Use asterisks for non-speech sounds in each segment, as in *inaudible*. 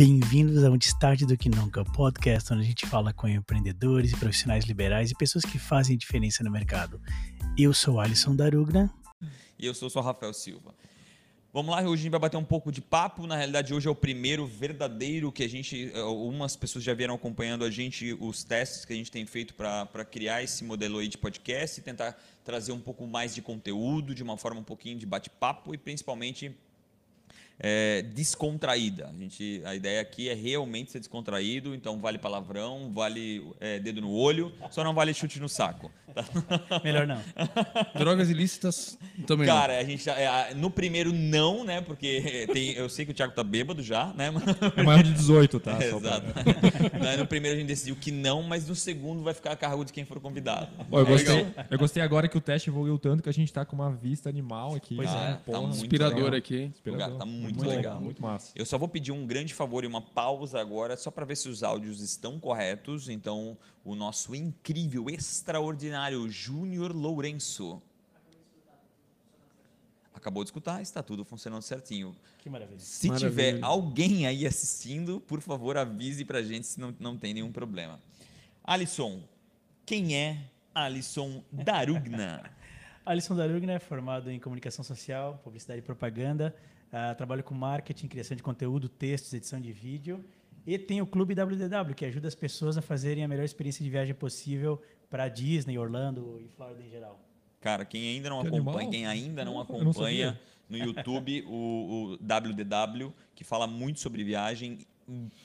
Bem-vindos ao Destaque do Que Nunca, podcast onde a gente fala com empreendedores profissionais liberais e pessoas que fazem diferença no mercado. Eu sou Alisson Darugna. E eu sou o Rafael Silva. Vamos lá, hoje a gente vai bater um pouco de papo. Na realidade, hoje é o primeiro verdadeiro que a gente. Algumas pessoas já vieram acompanhando a gente, os testes que a gente tem feito para criar esse modelo aí de podcast e tentar trazer um pouco mais de conteúdo, de uma forma um pouquinho de bate-papo e principalmente é, descontraída. A, gente, a ideia aqui é realmente ser descontraído, então vale palavrão, vale é, dedo no olho, só não vale chute no saco. *laughs* Melhor não. Drogas ilícitas também Cara, não. a gente é, no primeiro não, né? Porque *laughs* tem, eu sei que o Thiago tá bêbado já, né? É maior de 18, tá? *laughs* exato. no primeiro a gente decidiu que não, mas no segundo vai ficar a cargo de quem for convidado. eu, gostei, eu gostei agora que o teste evoluiu tanto que a gente tá com uma vista animal aqui. Pois ah, é, tá porra, tá inspirador aqui. Inspirador. Tá muito, muito legal. legal. Muito massa. Eu só vou pedir um grande favor e uma pausa agora, só para ver se os áudios estão corretos. Então, o nosso incrível, extraordinário Júnior Lourenço. Acabou de escutar, está tudo funcionando certinho. Que maravilha. Se maravilha. tiver alguém aí assistindo, por favor, avise para a gente se não, não tem nenhum problema. Alisson, quem é Alisson Darugna? *laughs* Alisson Darugna é formado em comunicação social, publicidade e propaganda. Uh, trabalho com marketing, criação de conteúdo, textos, edição de vídeo. E tem o Clube WDW, que ajuda as pessoas a fazerem a melhor experiência de viagem possível para Disney, Orlando e Flórida em geral. Cara, quem ainda não que acompanha, animal? quem ainda não acompanha não no YouTube o, o WDW, que fala muito sobre viagem,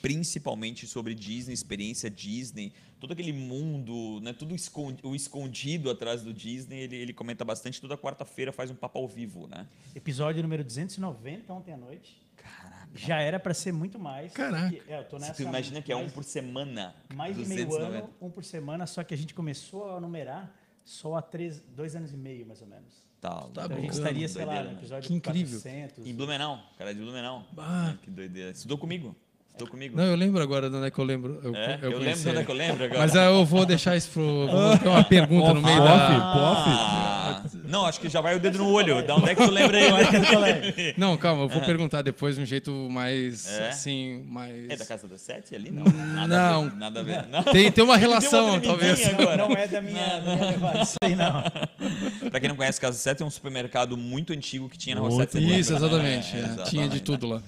principalmente sobre Disney, experiência Disney, todo aquele mundo, né, tudo escondido, o escondido atrás do Disney, ele, ele comenta bastante. Toda quarta-feira faz um papo ao vivo, né? Episódio número 290 ontem à noite. Caraca. Já era para ser muito mais. Caraca. Que, é, eu tô nessa, Você imagina que é um por semana. Mais de meio ano, um por semana, só que a gente começou a numerar só há três, dois anos e meio, mais ou menos. Tá, tá então a gente estaria, sei lá, no episódio que incrível. 400. Em Blumenau, cara de Blumenau. Ah. Que doideira. Estudou comigo. Estou comigo? Não, eu lembro agora de onde é que eu lembro. Eu, é, eu, eu lembro de onde é que eu lembro agora. Mas eu vou deixar isso pro. Vou ter uma pergunta no meio da. Pof? Não, acho que já vai o dedo no olho. Da onde é que tu lembra aí? *laughs* Não, calma, eu vou perguntar depois de um jeito mais. É? Assim, mais. É da casa das sete ali? Não. Nada não. A ver, nada a ver. Não. Tem, tem uma relação, tem uma talvez. Agora. Não é da minha, minha Isso aí, não. *laughs* pra quem não conhece, Casa 7 é um supermercado muito antigo que tinha na Rua 7 Isso, exatamente. É, tinha de tudo lá.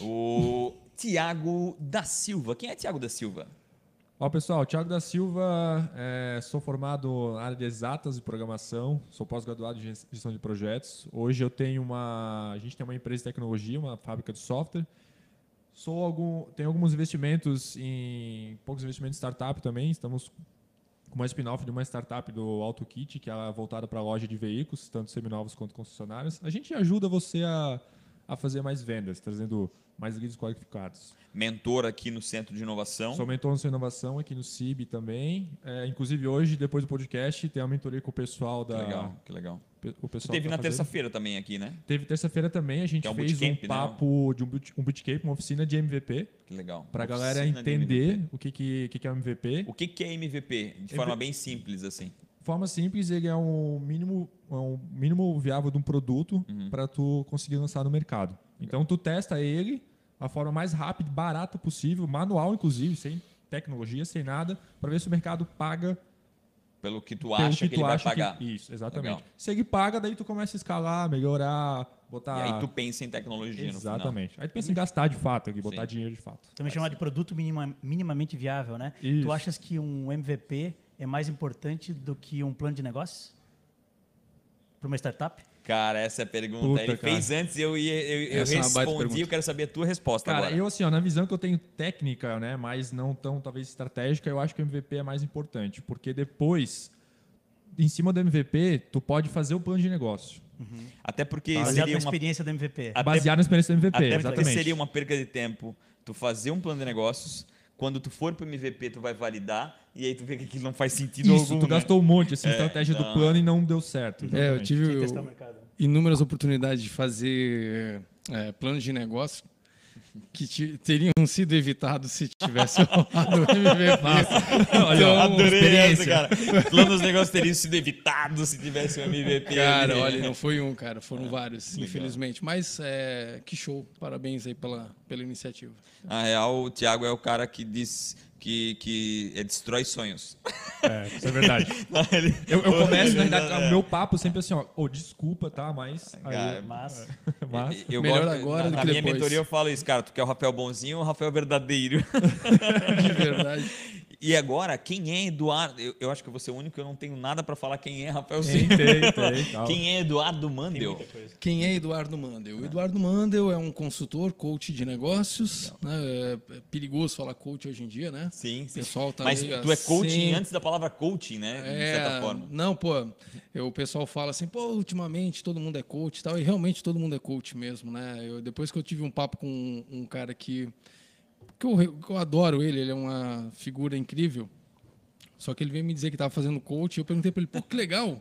O. Tiago da Silva. Quem é Tiago da Silva? Olá pessoal, Tiago da Silva, é, sou formado na área de exatas e programação, sou pós-graduado em gestão de projetos. Hoje eu tenho uma, a gente tem uma empresa de tecnologia, uma fábrica de software. Sou algum, tenho alguns investimentos em poucos investimentos em startup também. Estamos com uma spin-off de uma startup do AutoKit, que é voltada para loja de veículos, tanto seminovos quanto concessionários. A gente ajuda você a, a fazer mais vendas, trazendo mais líderes qualificados. Mentor aqui no Centro de Inovação. Sou mentor no Centro de Inovação aqui no CIB também. É, inclusive hoje, depois do podcast, tem uma mentoria com o pessoal da. Que legal, que legal. O pessoal teve tá na terça-feira também aqui, né? Teve terça-feira também. A gente é um fez um né? papo né? de um, boot, um bootcamp, uma oficina de MVP. Que legal. Para a galera entender o que, que, que é MVP. O que, que é MVP? De forma bem simples, assim forma simples, ele é um mínimo, é um mínimo viável de um produto uhum. para tu conseguir lançar no mercado. Então tu testa ele a forma mais rápida, barata possível, manual inclusive, sem tecnologia, sem nada, para ver se o mercado paga pelo que tu acha que, que, tu ele acha vai pagar. Que, isso, exatamente. Legal. Se ele paga, daí tu começa a escalar, melhorar, botar. E aí tu pensa em tecnologia Exatamente. Aí tu pensa em gastar de fato, aqui, botar Sim. dinheiro de fato. Também chamado de produto minima, minimamente viável, né? Isso. Tu achas que um MVP é mais importante do que um plano de negócio para uma startup? Cara, essa é a pergunta. Puta, Ele cara. fez antes e eu, ia, eu, eu é respondi. Eu quero saber a tua resposta cara, agora. eu assim, ó, na visão que eu tenho técnica, né, mas não tão talvez estratégica, eu acho que o MVP é mais importante, porque depois, em cima do MVP, tu pode fazer o plano de negócio. Uhum. Até porque baseado seria na experiência do MVP. Até, baseado na experiência do MVP, até exatamente. seria uma perca de tempo tu fazer um plano de negócios quando tu for para o MVP, tu vai validar e aí tu vê que aquilo não faz sentido Isso, algum, tu né? gastou um monte, assim, é, estratégia do plano e não deu certo. Exatamente. É, eu tive inúmeras oportunidades de fazer é, planos de negócio que teriam sido evitados se tivesse *laughs* rolado o MVP. Olha, Então, adorei essa, cara. Planos negócios teriam sido evitados se tivesse um MVP. Cara, ali. olha, não foi um, cara, foram vários, infelizmente. Mas é, que show, parabéns aí pela, pela iniciativa. Na real, o Thiago é o cara que diz que, que é, destrói sonhos. É, isso é verdade. *laughs* Ele- Eu, eu *laughs* começo, na verdade, o meu papo sempre assim, ó, ô, desculpa, tá, mas... aí Cara, eu- Mas *laughs* mas... Eu Melhor gosto- agora na, do na que minha depois. mentoria eu falo isso, cara. Tu quer o Rafael bonzinho ou o Rafael verdadeiro? De verdade. E agora, quem é Eduardo? Eu, eu acho que eu vou ser o único que eu não tenho nada pra falar quem é Rafael Tem, Silva. tem, tem. tal. Quem é Eduardo Mandel? Quem é Eduardo Mandel? O Eduardo Mandel é um consultor, coach de negócios. Né? É é perigoso falar coach hoje em dia, né? Sim, O sim. pessoal tá Mas meio tu é coaching assim. antes da palavra coaching, né? De É, certa forma. não, pô, eu- o pessoal fala assim, pô, ultimamente todo mundo é coach e tal, e realmente todo mundo é coach mesmo, né? Eu, depois que eu tive um papo com um, um cara que, que eu, que eu adoro ele, ele é uma figura incrível, só que ele veio me dizer que estava fazendo coach, e eu perguntei para ele, pô, que legal,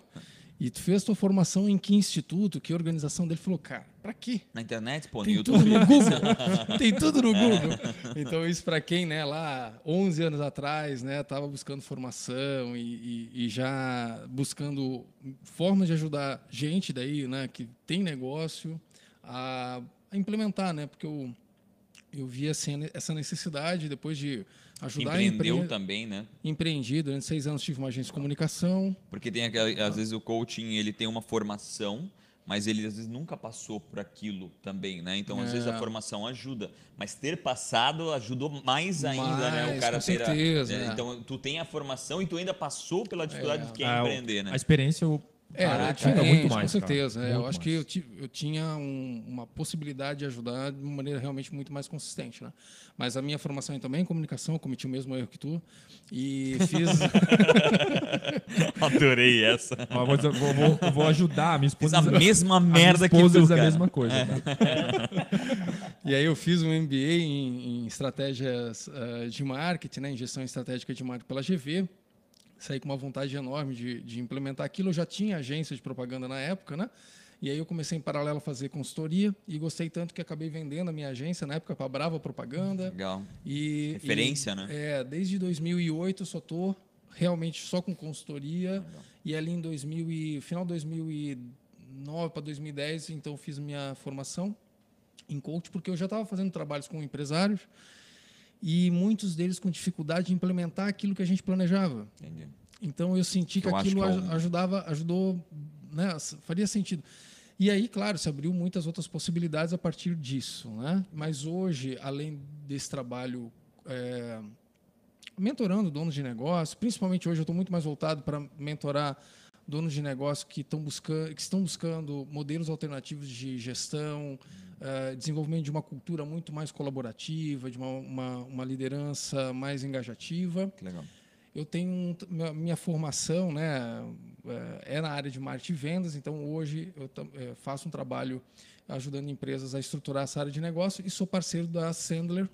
e tu fez tua formação em que instituto, que organização dele? Ele falou, cara, pra quê? Na internet, pô, no Tem YouTube. tudo no *laughs* Google. Tem tudo no Google. Então, isso para quem, né, lá 11 anos atrás, né, estava buscando formação e, e- e já buscando formas de ajudar gente daí, né, que tem negócio a, a implementar, né, porque eu, eu vi assim, essa necessidade depois de ajudar a Empreendeu empre... também, né? empreendi. Durante seis anos tive uma agência de comunicação. Porque tem aquela, às vezes o coaching ele tem uma formação, mas ele às vezes nunca passou por aquilo também, né? Então às É. vezes a formação ajuda, mas ter passado ajudou mais ainda, né? O Mais, cara com ter a- certeza, né? é. Então tu tem a formação e tu ainda passou pela dificuldade É. de que é Ah, empreender, né? A experiência, eu... É, Caraca, é diferente, muito mais, com certeza. é. eu acho que mais. eu, ti- eu tinha um- uma possibilidade de ajudar de uma maneira realmente muito mais consistente. Né? Mas a minha formação é também em comunicação, eu cometi o mesmo erro que tu. E fiz. *laughs* Adorei essa. Ó, vou, dizer- vou- vou- eu vou ajudar a minha Fiz esposa. a mesma a minha merda que esposa tu, diz a cara. mesma coisa. tá? *laughs* e aí eu fiz um MBA em, em estratégias eh, de marketing, né? em gestão estratégica de marketing pela GV. Saí com uma vontade enorme de, de implementar aquilo. Eu já tinha agência de propaganda na época, né? E aí eu comecei em paralelo a fazer consultoria e gostei tanto que acabei vendendo a minha agência na época para Brava Propaganda. Legal. E, Referência, e, né? É, desde 2008 eu só tô realmente só com consultoria e ali em 2000 e, final de 2009 para 2010 então fiz minha formação em coach porque eu já estava fazendo trabalhos com empresários e muitos deles com dificuldade de implementar aquilo que a gente planejava. Entendi. Então eu senti que Eu acho aquilo que é aj- ajudava, ajudou, né, faria sentido. E aí, claro, se abriu muitas outras possibilidades a partir disso, né? Mas hoje, além desse trabalho é, mentorando donos de negócio, principalmente hoje eu estou muito mais voltado para mentorar donos de negócio que estão buscando, que estão buscando modelos alternativos de gestão, eh, desenvolvimento de uma cultura muito mais colaborativa, de uma, uma, uma liderança mais engajativa Que legal. eu tenho um, minha, minha formação né é é na área de marketing e vendas então hoje eu é, faço um trabalho ajudando empresas a estruturar essa área de negócio e sou parceiro da Sandler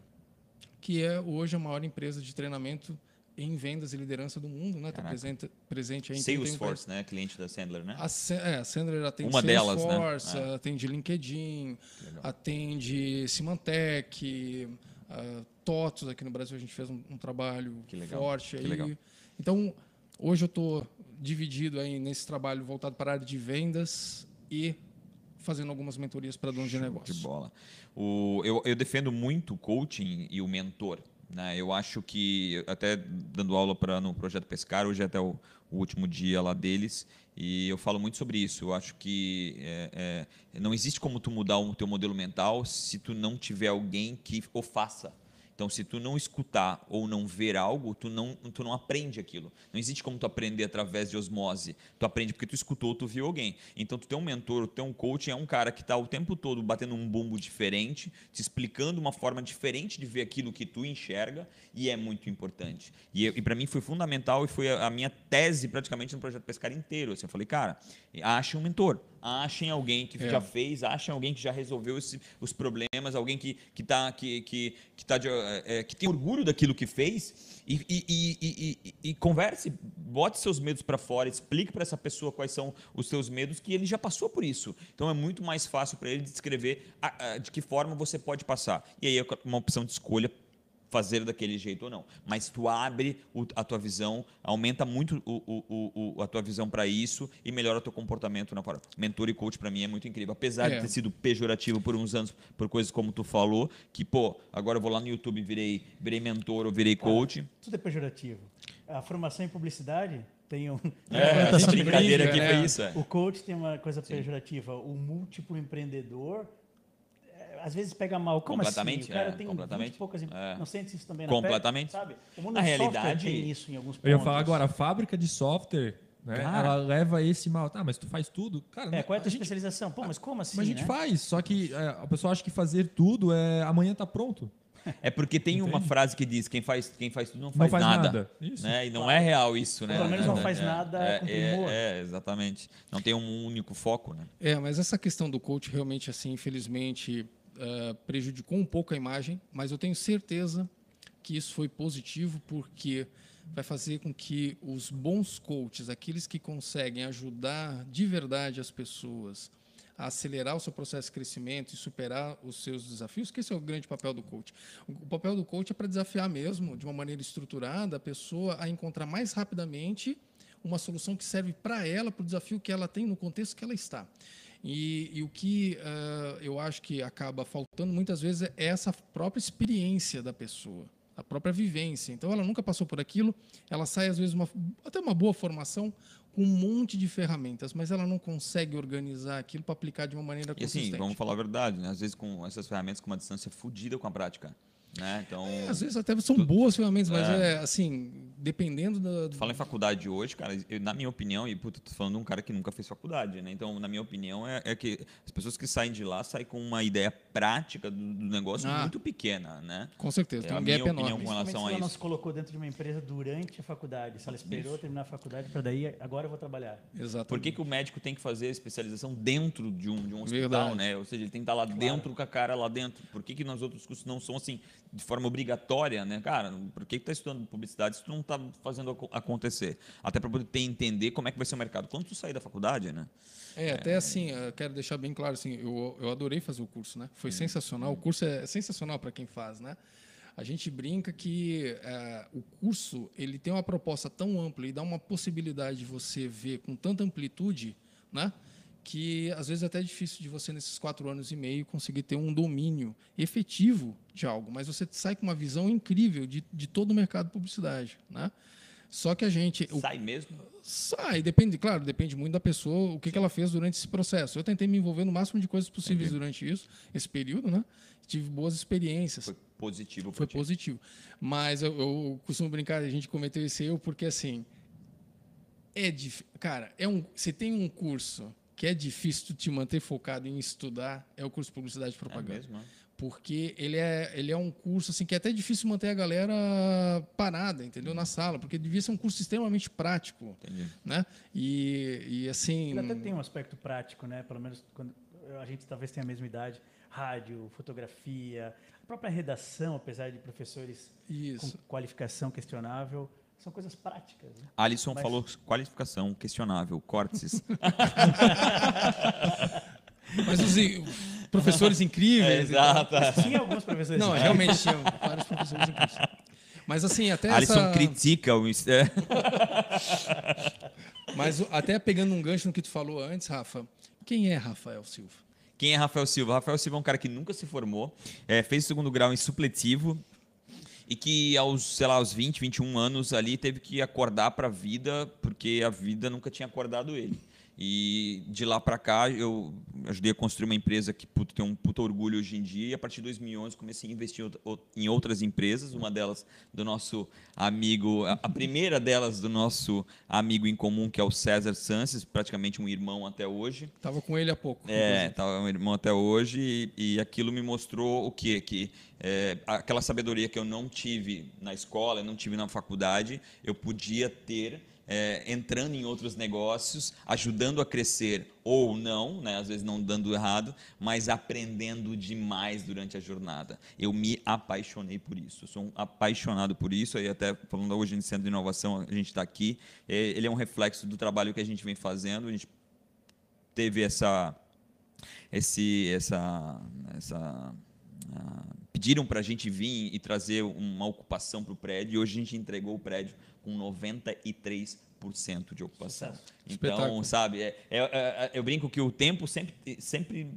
que é hoje a maior empresa de treinamento em vendas e liderança do mundo né está presente presente aí em 31 Salesforce, né? Cliente da Sandler, né? a, Sa- é, a Sandler atende Uma delas, né? Salesforce, É. atende LinkedIn, legal. atende Symantec, uh, TOTOS, aqui no Brasil a gente fez um, um trabalho forte. que aí. legal. Então, hoje eu estou dividido aí nesse trabalho voltado para a área de vendas e fazendo algumas mentorias para donos de De negócio. bola. O, eu, eu defendo muito o coaching e o mentor. Né? Eu acho que, até dando aula pra, no Projeto Pescar, hoje é até o, o último dia lá deles, e eu falo muito sobre isso. Eu acho que é, é, não existe como tu mudar o teu modelo mental se tu não tiver alguém que o faça. Então, se tu não escutar ou não ver algo, tu não, tu não aprende aquilo. Não existe como tu aprender através de osmose. Tu aprende porque tu escutou, tu viu alguém. Então, tu tem um mentor, tu tem um coach, é um cara que está o tempo todo batendo um bumbo diferente, te explicando uma forma diferente de ver aquilo que tu enxerga, e é muito importante. E, e para mim foi fundamental e foi a, a minha tese praticamente no projeto Pescar inteiro. Assim, eu falei, cara, ache um mentor. Achem alguém que É. já fez, achem alguém que já resolveu esse- os problemas, alguém que, que, tá, que, que, que, tá de- é, que tem orgulho daquilo que fez e, e, e- e converse, bote seus medos para fora, explique para essa pessoa quais são os seus medos, que ele já passou por isso. Então é muito mais fácil para ele descrever a- a- de que forma você pode passar. E aí é uma opção de escolha fazer daquele jeito ou não. Mas tu abre o- a tua visão, aumenta muito o, o- o- o- a tua visão para isso e melhora o teu comportamento na fora. Mentor e coach para mim é muito incrível. Apesar É. de ter sido pejorativo por uns anos, por coisas como tu falou, que, pô, agora eu vou lá no YouTube e virei, virei mentor ou virei coach. Tudo é pejorativo. A formação em publicidade tem um. É, brincadeira aqui foi né? isso. É. O coach tem uma coisa pejorativa. O múltiplo empreendedor, às vezes pega mal. Como Completamente, assim? O cara é, tem completamente. 20 poucas... É. Não sente isso também na Completamente. pele, sabe? O mundo Na do software realidade- tem isso em alguns pontos. Eu ia falar agora, a fábrica de software, né, ela leva esse mal. Tá, mas tu faz tudo? Cara, É, não- qual é a tua gente, especialização? Pô, mas como assim, mas a gente né? faz, só que é, a pessoa acha que fazer tudo é amanhã tá pronto. É porque tem uma Entende? frase que diz: quem faz, quem faz tudo não Não faz, faz nada. nada. Isso. Né? E não é real isso, né? Pelo menos não É, faz é, nada é, com é, primor. é, exatamente. Não tem um único foco, né? É, mas essa questão do coach realmente, assim, infelizmente, eh, prejudicou um pouco a imagem, mas eu tenho certeza que isso foi positivo porque vai fazer com que os bons coaches, aqueles que conseguem ajudar de verdade as pessoas a acelerar o seu processo de crescimento e superar os seus desafios, que esse é o grande papel do coach. O papel do coach é para desafiar mesmo, de uma maneira estruturada, a pessoa a encontrar mais rapidamente uma solução que serve para ela, para o desafio que ela tem no contexto que ela está. E, e o que ah, eu acho que acaba faltando muitas vezes é essa própria experiência da pessoa, a própria vivência. Então, ela nunca passou por aquilo, ela sai, às vezes, uma, até uma boa formação com um monte de ferramentas, mas ela não consegue organizar aquilo para aplicar de uma maneira E assim, consistente. vamos falar a verdade, né? Às vezes com essas ferramentas com uma distância fodida com a prática. Né? Então, É, às vezes até são boas ferramentas, mas é, assim, dependendo da. tu fala em faculdade hoje, cara, eu- na minha opinião, e puta, tô falando de um cara que nunca fez faculdade, né? Então, na minha opinião, é, é que as pessoas que saem de lá saem com uma ideia prática do, do negócio Ah. muito pequena, né? Com certeza, É tem a um minha gap opinião enorme. com relação Principalmente a se ela não isso. se colocou dentro de uma empresa durante a faculdade. Se ela esperou Isso. terminar a faculdade para daí, agora eu vou trabalhar. Exatamente. Por que, que o médico tem que fazer especialização dentro de um, de um hospital, Verdade. né? Ou seja, ele tem que estar lá dentro com a cara lá dentro. Por que, que nos outros cursos não são assim, de forma obrigatória, né? Cara, por que, que tá estudando publicidade se tu não tá fazendo aco- acontecer? Até para poder ter, entender como é que vai ser o mercado. Quando tu sair da faculdade, né? É, até assim, eu quero deixar bem claro, assim, eu, eu adorei fazer o curso, né? Foi sensacional. O curso é sensacional para quem faz, né? A gente brinca que eh, o curso ele tem uma proposta tão ampla e dá uma possibilidade de você ver com tanta amplitude, né? Que às vezes é até difícil de você nesses quatro anos e meio conseguir ter um domínio efetivo de algo, mas você sai com uma visão incrível de, de todo o mercado de publicidade, né? Só que a gente, o Sai mesmo? Sai, depende, claro, depende muito da pessoa, o que, que ela fez durante esse processo. Eu tentei me envolver no máximo de coisas possíveis durante isso, esse período, né? Tive boas experiências. Foi positivo Foi ti. positivo. Mas eu, eu costumo brincar, a gente cometeu esse erro porque assim, é dif... cara, é um, você tem um curso que é difícil tu te manter focado em estudar, é o curso de publicidade e É propaganda mesmo, né? porque ele é, ele é um curso assim que é até difícil manter a galera parada, entendeu, na sala, porque devia ser um curso extremamente prático, Entendi. né? E, e assim, Ele até tem um aspecto prático, né? Pelo menos quando a gente talvez tenha a mesma idade. Rádio, fotografia, a própria redação, apesar de professores com isso. qualificação questionável, são coisas práticas. Né? Alisson Mas- falou qualificação questionável, córtices. *laughs* Mas os professores incríveis. e tal. Tinha alguns professores. Não, né? realmente tinha vários professores incríveis. Mas assim, até Alisson essa, critica o. é, *laughs* mas até pegando um gancho no que tu falou antes, Rafa, quem é Rafael Silva? Quem é Rafael Silva? Rafael Silva é um cara que nunca se formou, é, fez o segundo grau em supletivo e que aos, sei lá, aos 20, 21 anos ali teve que acordar para a vida porque a vida nunca tinha acordado ele. E de lá para cá eu ajudei a construir uma empresa que puto, tem um puta orgulho hoje em dia e a partir de 2011 comecei a investir em outra- ou- em outras empresas, uma delas do nosso amigo, a primeira delas do nosso amigo em comum que é o César Sanches, praticamente um irmão até hoje. Tava com ele há pouco. É, tava meu irmão até hoje e, e aquilo me mostrou o quê? Que é, aquela sabedoria que eu não tive na escola, não tive na faculdade, eu podia ter é, entrando em outros negócios, ajudando a crescer ou não, né? às vezes não dando errado, mas aprendendo demais durante a jornada. Eu me apaixonei por isso, eu sou um apaixonado por isso, aí até falando hoje no Centro de Inovação, a gente está aqui, é, ele é um reflexo do trabalho que a gente vem fazendo, a gente teve essa, esse, essa, essa uh, pediram para a gente vir e trazer uma ocupação para o prédio, e hoje a gente entregou o prédio com 93% de ocupação. Então, Espetáculo. sabe, é, é, é, eu brinco que o tempo sempre, sempre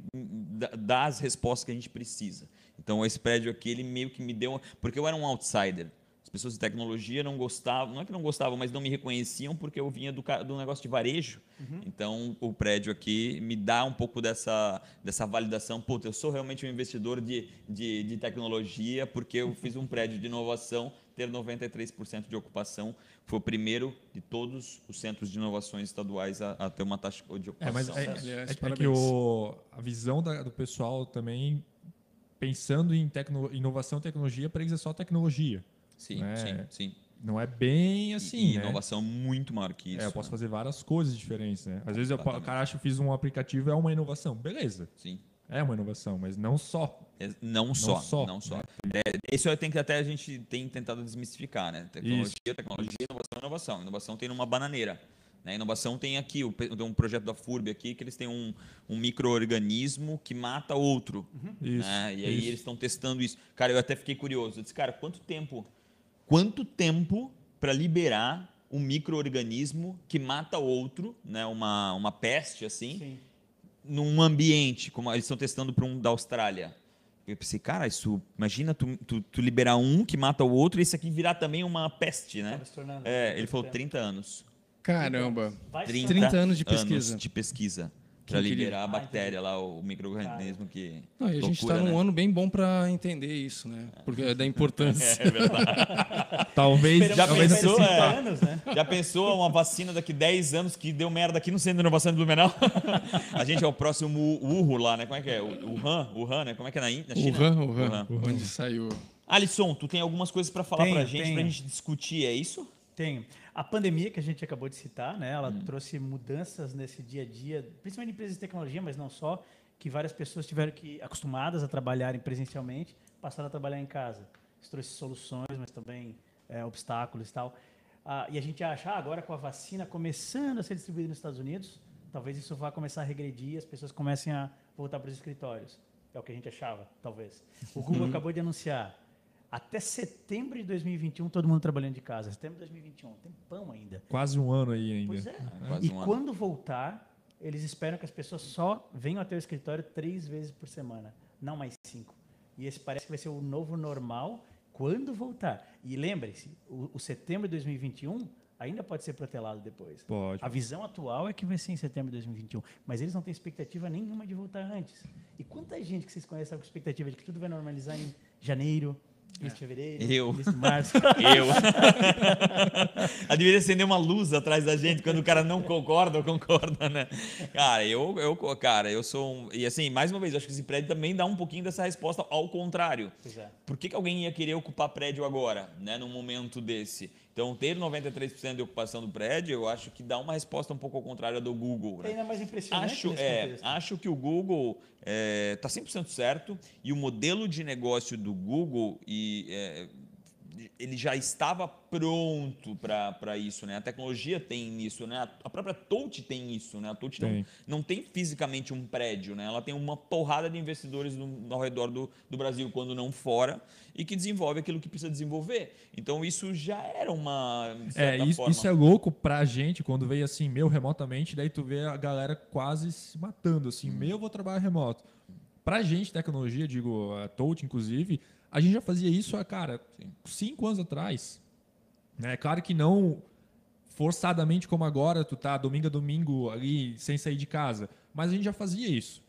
dá as respostas que a gente precisa. Então, esse prédio aqui, ele meio que me deu. Porque eu era um outsider. As pessoas de tecnologia não gostavam, não é que não gostavam, mas não me reconheciam porque eu vinha do, do negócio de varejo. Uhum. Então, o prédio aqui me dá um pouco dessa, dessa validação. Puta, eu sou realmente um investidor de, de, de tecnologia porque eu fiz um *laughs* prédio de inovação ter 93% de ocupação. Foi o primeiro de todos os centros de inovações estaduais a, a ter uma taxa de ocupação. É, mas é, é, é que o, a visão da, do pessoal também, pensando em tecno, inovação e tecnologia, para eles é só tecnologia. Sim, né? sim, sim. Não é bem assim. E, né? inovação muito maior que isso. É, eu posso né? fazer várias coisas diferentes, né? Às vezes eu, o cara acha que eu fiz um aplicativo é uma inovação. Beleza. Sim. É uma inovação, mas não só. É, não, não só, só. Não só. Né? É, isso eu tenho que até a gente tem tentado desmistificar, né? Tecnologia, isso. tecnologia, inovação, inovação. Inovação tem numa bananeira. Né? Inovação tem aqui, tem um projeto da FURB aqui, que eles têm um, um microorganismo que mata outro. Uhum. Isso, né? E aí isso. eles estão testando isso. Cara, eu até fiquei curioso. Eu disse, cara, quanto tempo quanto tempo para liberar um microorganismo que mata outro, né, uma, uma peste assim, Sim. num ambiente, como eles estão testando para um da Austrália. Eu pensei, cara, isso, imagina tu, tu, tu, liberar um que mata o outro e isso aqui virar também uma peste, né? É, ele falou 30 anos. Caramba, 30, 30 anos de pesquisa. Anos de pesquisa para liberar a bactéria lá, o microorganismo que. Não, e a gente está num né? ano bem bom para entender isso, né? Porque é da *laughs* importância. É, é verdade. talvez já pensou, é, anos, né? Já pensou uma vacina daqui 10 anos que deu merda aqui no Centro de Inovação de Blumenau? *laughs* a gente é o próximo Wuhan lá, né? Como é que é? O Wuhan, Wuhan, né? Como é que é na, na China? Wuhan, Wuhan, Wuhan. Onde saiu. Alisson, tu tem algumas coisas para falar para a gente, para a gente discutir, é isso? Tenho. A pandemia que a gente acabou de citar, né, ela hum. trouxe mudanças nesse dia a dia, principalmente em empresas de tecnologia, mas não só, que várias pessoas tiveram que, acostumadas a trabalharem presencialmente, passaram a trabalhar em casa. Isso trouxe soluções, mas também é, obstáculos e tal. Ah, e a gente acha, ah, agora com a vacina começando a ser distribuída nos Estados Unidos, talvez isso vá começar a regredir e as pessoas comecem a voltar para os escritórios. É o que a gente achava, talvez. O Google uhum. acabou de anunciar até setembro de 2021, todo mundo trabalhando de casa. Setembro de 2021, tem pão ainda. Quase um ano aí ainda. Pois é. é e um quando ano. voltar, eles esperam que as pessoas só venham até o escritório três vezes por semana, não mais cinco. E esse parece que vai ser o novo normal quando voltar. E lembre-se, o, o setembro de 2021 ainda pode ser protelado depois. Pode. A visão atual é que vai ser em setembro de 2021, mas eles não têm expectativa nenhuma de voltar antes. E quanta gente que vocês conhecem com expectativa de que tudo vai normalizar em janeiro, Mês de fevereiro. Eu. Mês de março. Eu. *laughs* Deveria acender uma luz atrás da gente quando o cara não concorda ou concorda, né? Cara, eu, eu, cara, eu sou um. E assim, mais uma vez, eu acho que esse prédio também dá um pouquinho dessa resposta ao contrário. É. Por que, que alguém ia querer ocupar prédio agora, né? Num momento desse? Então, ter 93% de ocupação do prédio, eu acho que dá uma resposta um pouco ao contrário do Google. Né? É ainda mais impressionante. Acho, é, acho que o Google está é, tá 100% certo e o modelo de negócio do Google e, é, ele já estava pronto para isso, né? A tecnologia tem isso, né? A própria Touch tem isso, né? A Touch não, não tem fisicamente um prédio, né? Ela tem uma porrada de investidores no, ao redor do, do Brasil, quando não fora, e que desenvolve aquilo que precisa desenvolver. Então isso já era uma é isso, forma... isso é louco para a gente quando veio assim meu remotamente, daí tu vê a galera quase se matando assim, hum. meu eu vou trabalhar remoto. Para a gente tecnologia, digo a Touch inclusive a gente já fazia isso há, cara, cinco anos atrás. É claro que não forçadamente como agora, tu tá domingo a domingo ali sem sair de casa, mas a gente já fazia isso.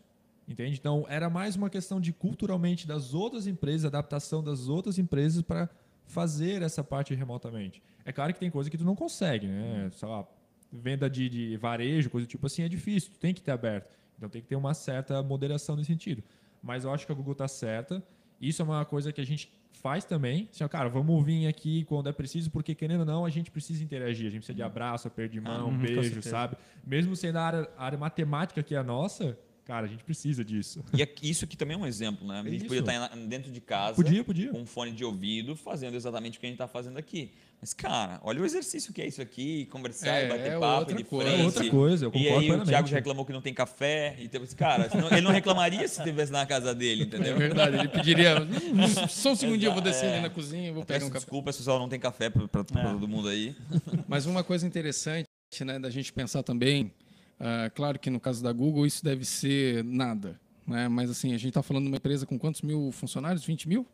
Entende? Então, era mais uma questão de culturalmente das outras empresas, adaptação das outras empresas para fazer essa parte remotamente. É claro que tem coisa que tu não consegue, né? Sei lá, venda de, de varejo, coisa tipo assim, é difícil, tu tem que ter aberto. Então tem que ter uma certa moderação nesse sentido. Mas eu acho que a Google está certa isso é uma coisa que a gente faz também. Assim, ó, cara, vamos vir aqui quando é preciso, porque querendo ou não, a gente precisa interagir. A gente precisa de abraço, aperto de mão, uhum, com beijo, sabe? Mesmo sendo a área, a área matemática que é a nossa, cara, a gente precisa disso. E isso aqui também é um exemplo, né? A gente Isso. podia estar dentro de casa, Podia, podia. com um fone de ouvido, fazendo exatamente o que a gente está fazendo aqui. Mas, cara, olha o exercício que é isso aqui, conversar É, e bater é papo de coisa. frente. É outra coisa, eu E concordo aí o. Thiago já reclamou que não tem café. E teve, cara, senão- ele não reclamaria se estivesse na casa dele, É entendeu? verdade, ele pediria. "Hum, *laughs* Só um segundinho, eu vou descer ali na cozinha e vou pegar um café. desculpa, pessoal, não tem café para É. todo mundo aí. *laughs* Mas uma coisa interessante, né, da gente pensar também, ah, claro que no caso da Google isso deve ser nada, né? Mas assim, a gente está falando de uma empresa com quantos mil funcionários? 20 mil?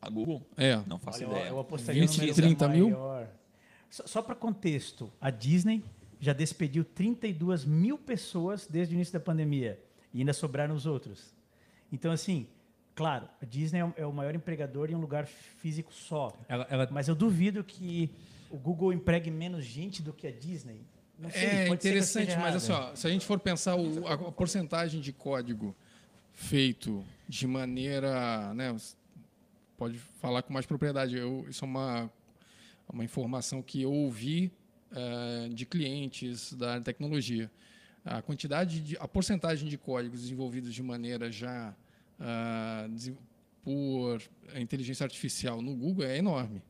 A Google? É. Não faço Olha, eu, ideia. eu apostaria 20, no número 30 mil? maior. Só, só para contexto, a Disney já despediu 32 mil pessoas desde o início da pandemia e ainda sobraram os outros. Então, assim, claro, a Disney é o- é o maior empregador em um lugar físico só. Ela, ela Mas eu duvido que o Google empregue menos gente do que a Disney. Não sei, É interessante, mas assim, errado. ó, se a gente for pensar o- a, a porcentagem de código feito de maneira, né, pode falar com mais propriedade. Eu, isso é uma uma informação que eu ouvi eh, de clientes da tecnologia. A quantidade de, a porcentagem de códigos desenvolvidos de maneira já ah, por inteligência artificial no Google é enorme,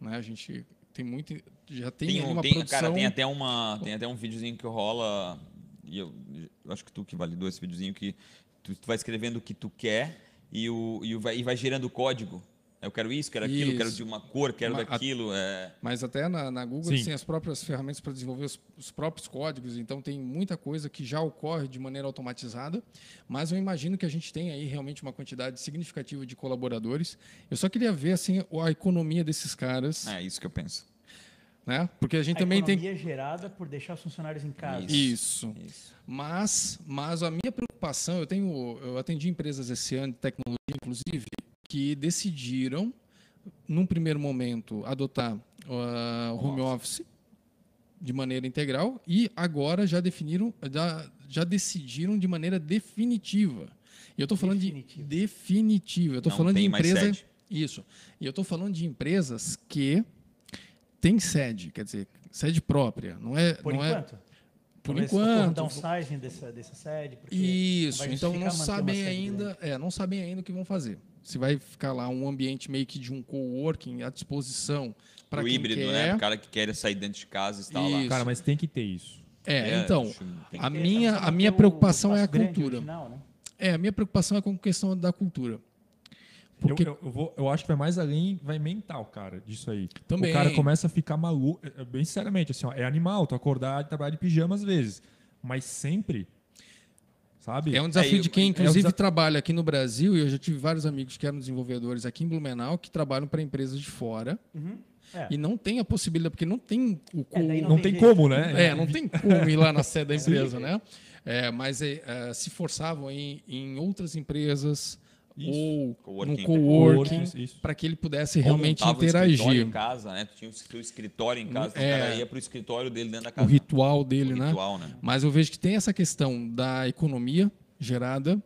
né? A gente tem muito, já tem, Tem, um, uma tem- produção. cara, tem até, uma, tem até um videozinho que rola. E eu, eu acho que tu que validou esse videozinho que tu, tu vai escrevendo o que tu quer e, o, e, o vai, e vai gerando código. Eu quero isso, quero aquilo, quero Isso. de uma cor, quero Uma- daquilo. É, Mas até na, na Google Sim. eles têm as próprias ferramentas para desenvolver os, os próprios códigos, então tem muita coisa que já ocorre de maneira automatizada, mas eu imagino que a gente tem aí realmente uma quantidade significativa de colaboradores. Eu só queria ver assim a economia desses caras, é isso que eu penso. Né? Porque a gente A também tem economia gerada por deixar os funcionários em casa. isso. Isso. Mas, mas a minha preocupação, eu tenho, eu atendi empresas esse ano de tecnologia, inclusive, que decidiram, num primeiro momento, adotar o home office de maneira integral e agora já definiram, já, já decidiram de maneira definitiva. E eu estou falando Definitiva. de definitiva. Eu estou falando de empresa. Isso. E eu estou falando de empresas que têm sede, quer dizer, sede própria. Não é, Por não é enquanto. por Talvez enquanto. Um downsizing dessa, dessa sede. porque Isso, vai então não sabem ainda, é, não sabem ainda o que vão fazer. Se vai ficar lá um ambiente meio que de um coworking à disposição para o quem híbrido, quer. né? O cara que quer sair dentro de casa e está lá. Isso. Cara, mas tem que ter isso. É, É, então, tem a minha, a minha preocupação o é a cultura. original, né? É, a minha preocupação é com a questão da cultura. Porque Eu, eu, eu vou, eu acho que vai mais além, vai mental, cara, disso aí. Também. O cara começa a ficar maluco. é, é, Bem sinceramente, assim, ó, é animal, tu acordar e trabalhar de pijama às vezes. Mas sempre. Sabe? é um desafio É, de quem, é um inclusive, trabalha aqui no Brasil, e eu já tive vários amigos que eram desenvolvedores aqui em Blumenau que trabalham para empresas de fora É. e não tem a possibilidade, porque não tem o co É, daí não tem jeito. como, né? É, não tem como ir lá na sede da *laughs* empresa, né? É, mas é, se forçavam em, em outras empresas Isso. ou Coworking. no coworking para que ele pudesse realmente o interagir. em casa, né? Tu tinha o seu escritório em casa, É. o cara ia pro escritório dele dentro da O casa. ritual dele, O né? ritual, né? Mas eu vejo que tem essa questão da economia gerada.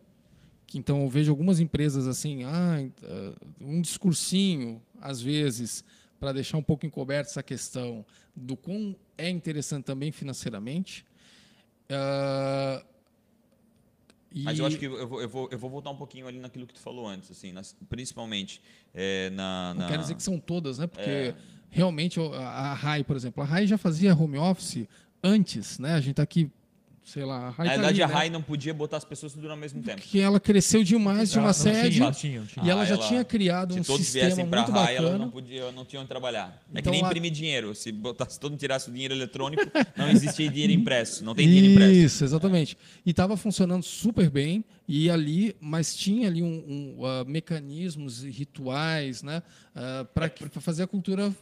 que Então eu vejo algumas empresas assim, ah, eh, um discursinho, às vezes, para deixar um pouco encoberta essa questão do quão é interessante também financeiramente. Ah, Mas e- eu acho que eu vou, eu, vou, eu vou voltar um pouquinho ali naquilo que tu falou antes, assim, nas- principalmente é, na, Não na- quero dizer que são todas, né? Porque É. realmente a RAI, por exemplo, a RAI já fazia home office antes, né? A gente está aqui, sei lá, a Na RAI tá verdade, ali, a né? RAI não podia botar as pessoas tudo ao mesmo tempo. que ela cresceu demais, tinha Ah, uma não sede Tinha, tinha, tinha. e ela Ah, já ela- tinha criado Se um todos sistema viessem para a muito RAI, elas bacana. não, podiam, não tinham trabalhar. é Então, que nem lá- imprimir dinheiro. Se botasse todo mundo tirasse o dinheiro eletrônico, não existia dinheiro impresso. Não tem dinheiro impresso. Isso, exatamente. E estava funcionando super bem e ali, mas tinha ali um, um, ah, mecanismos e rituais, né, para fazer a cultura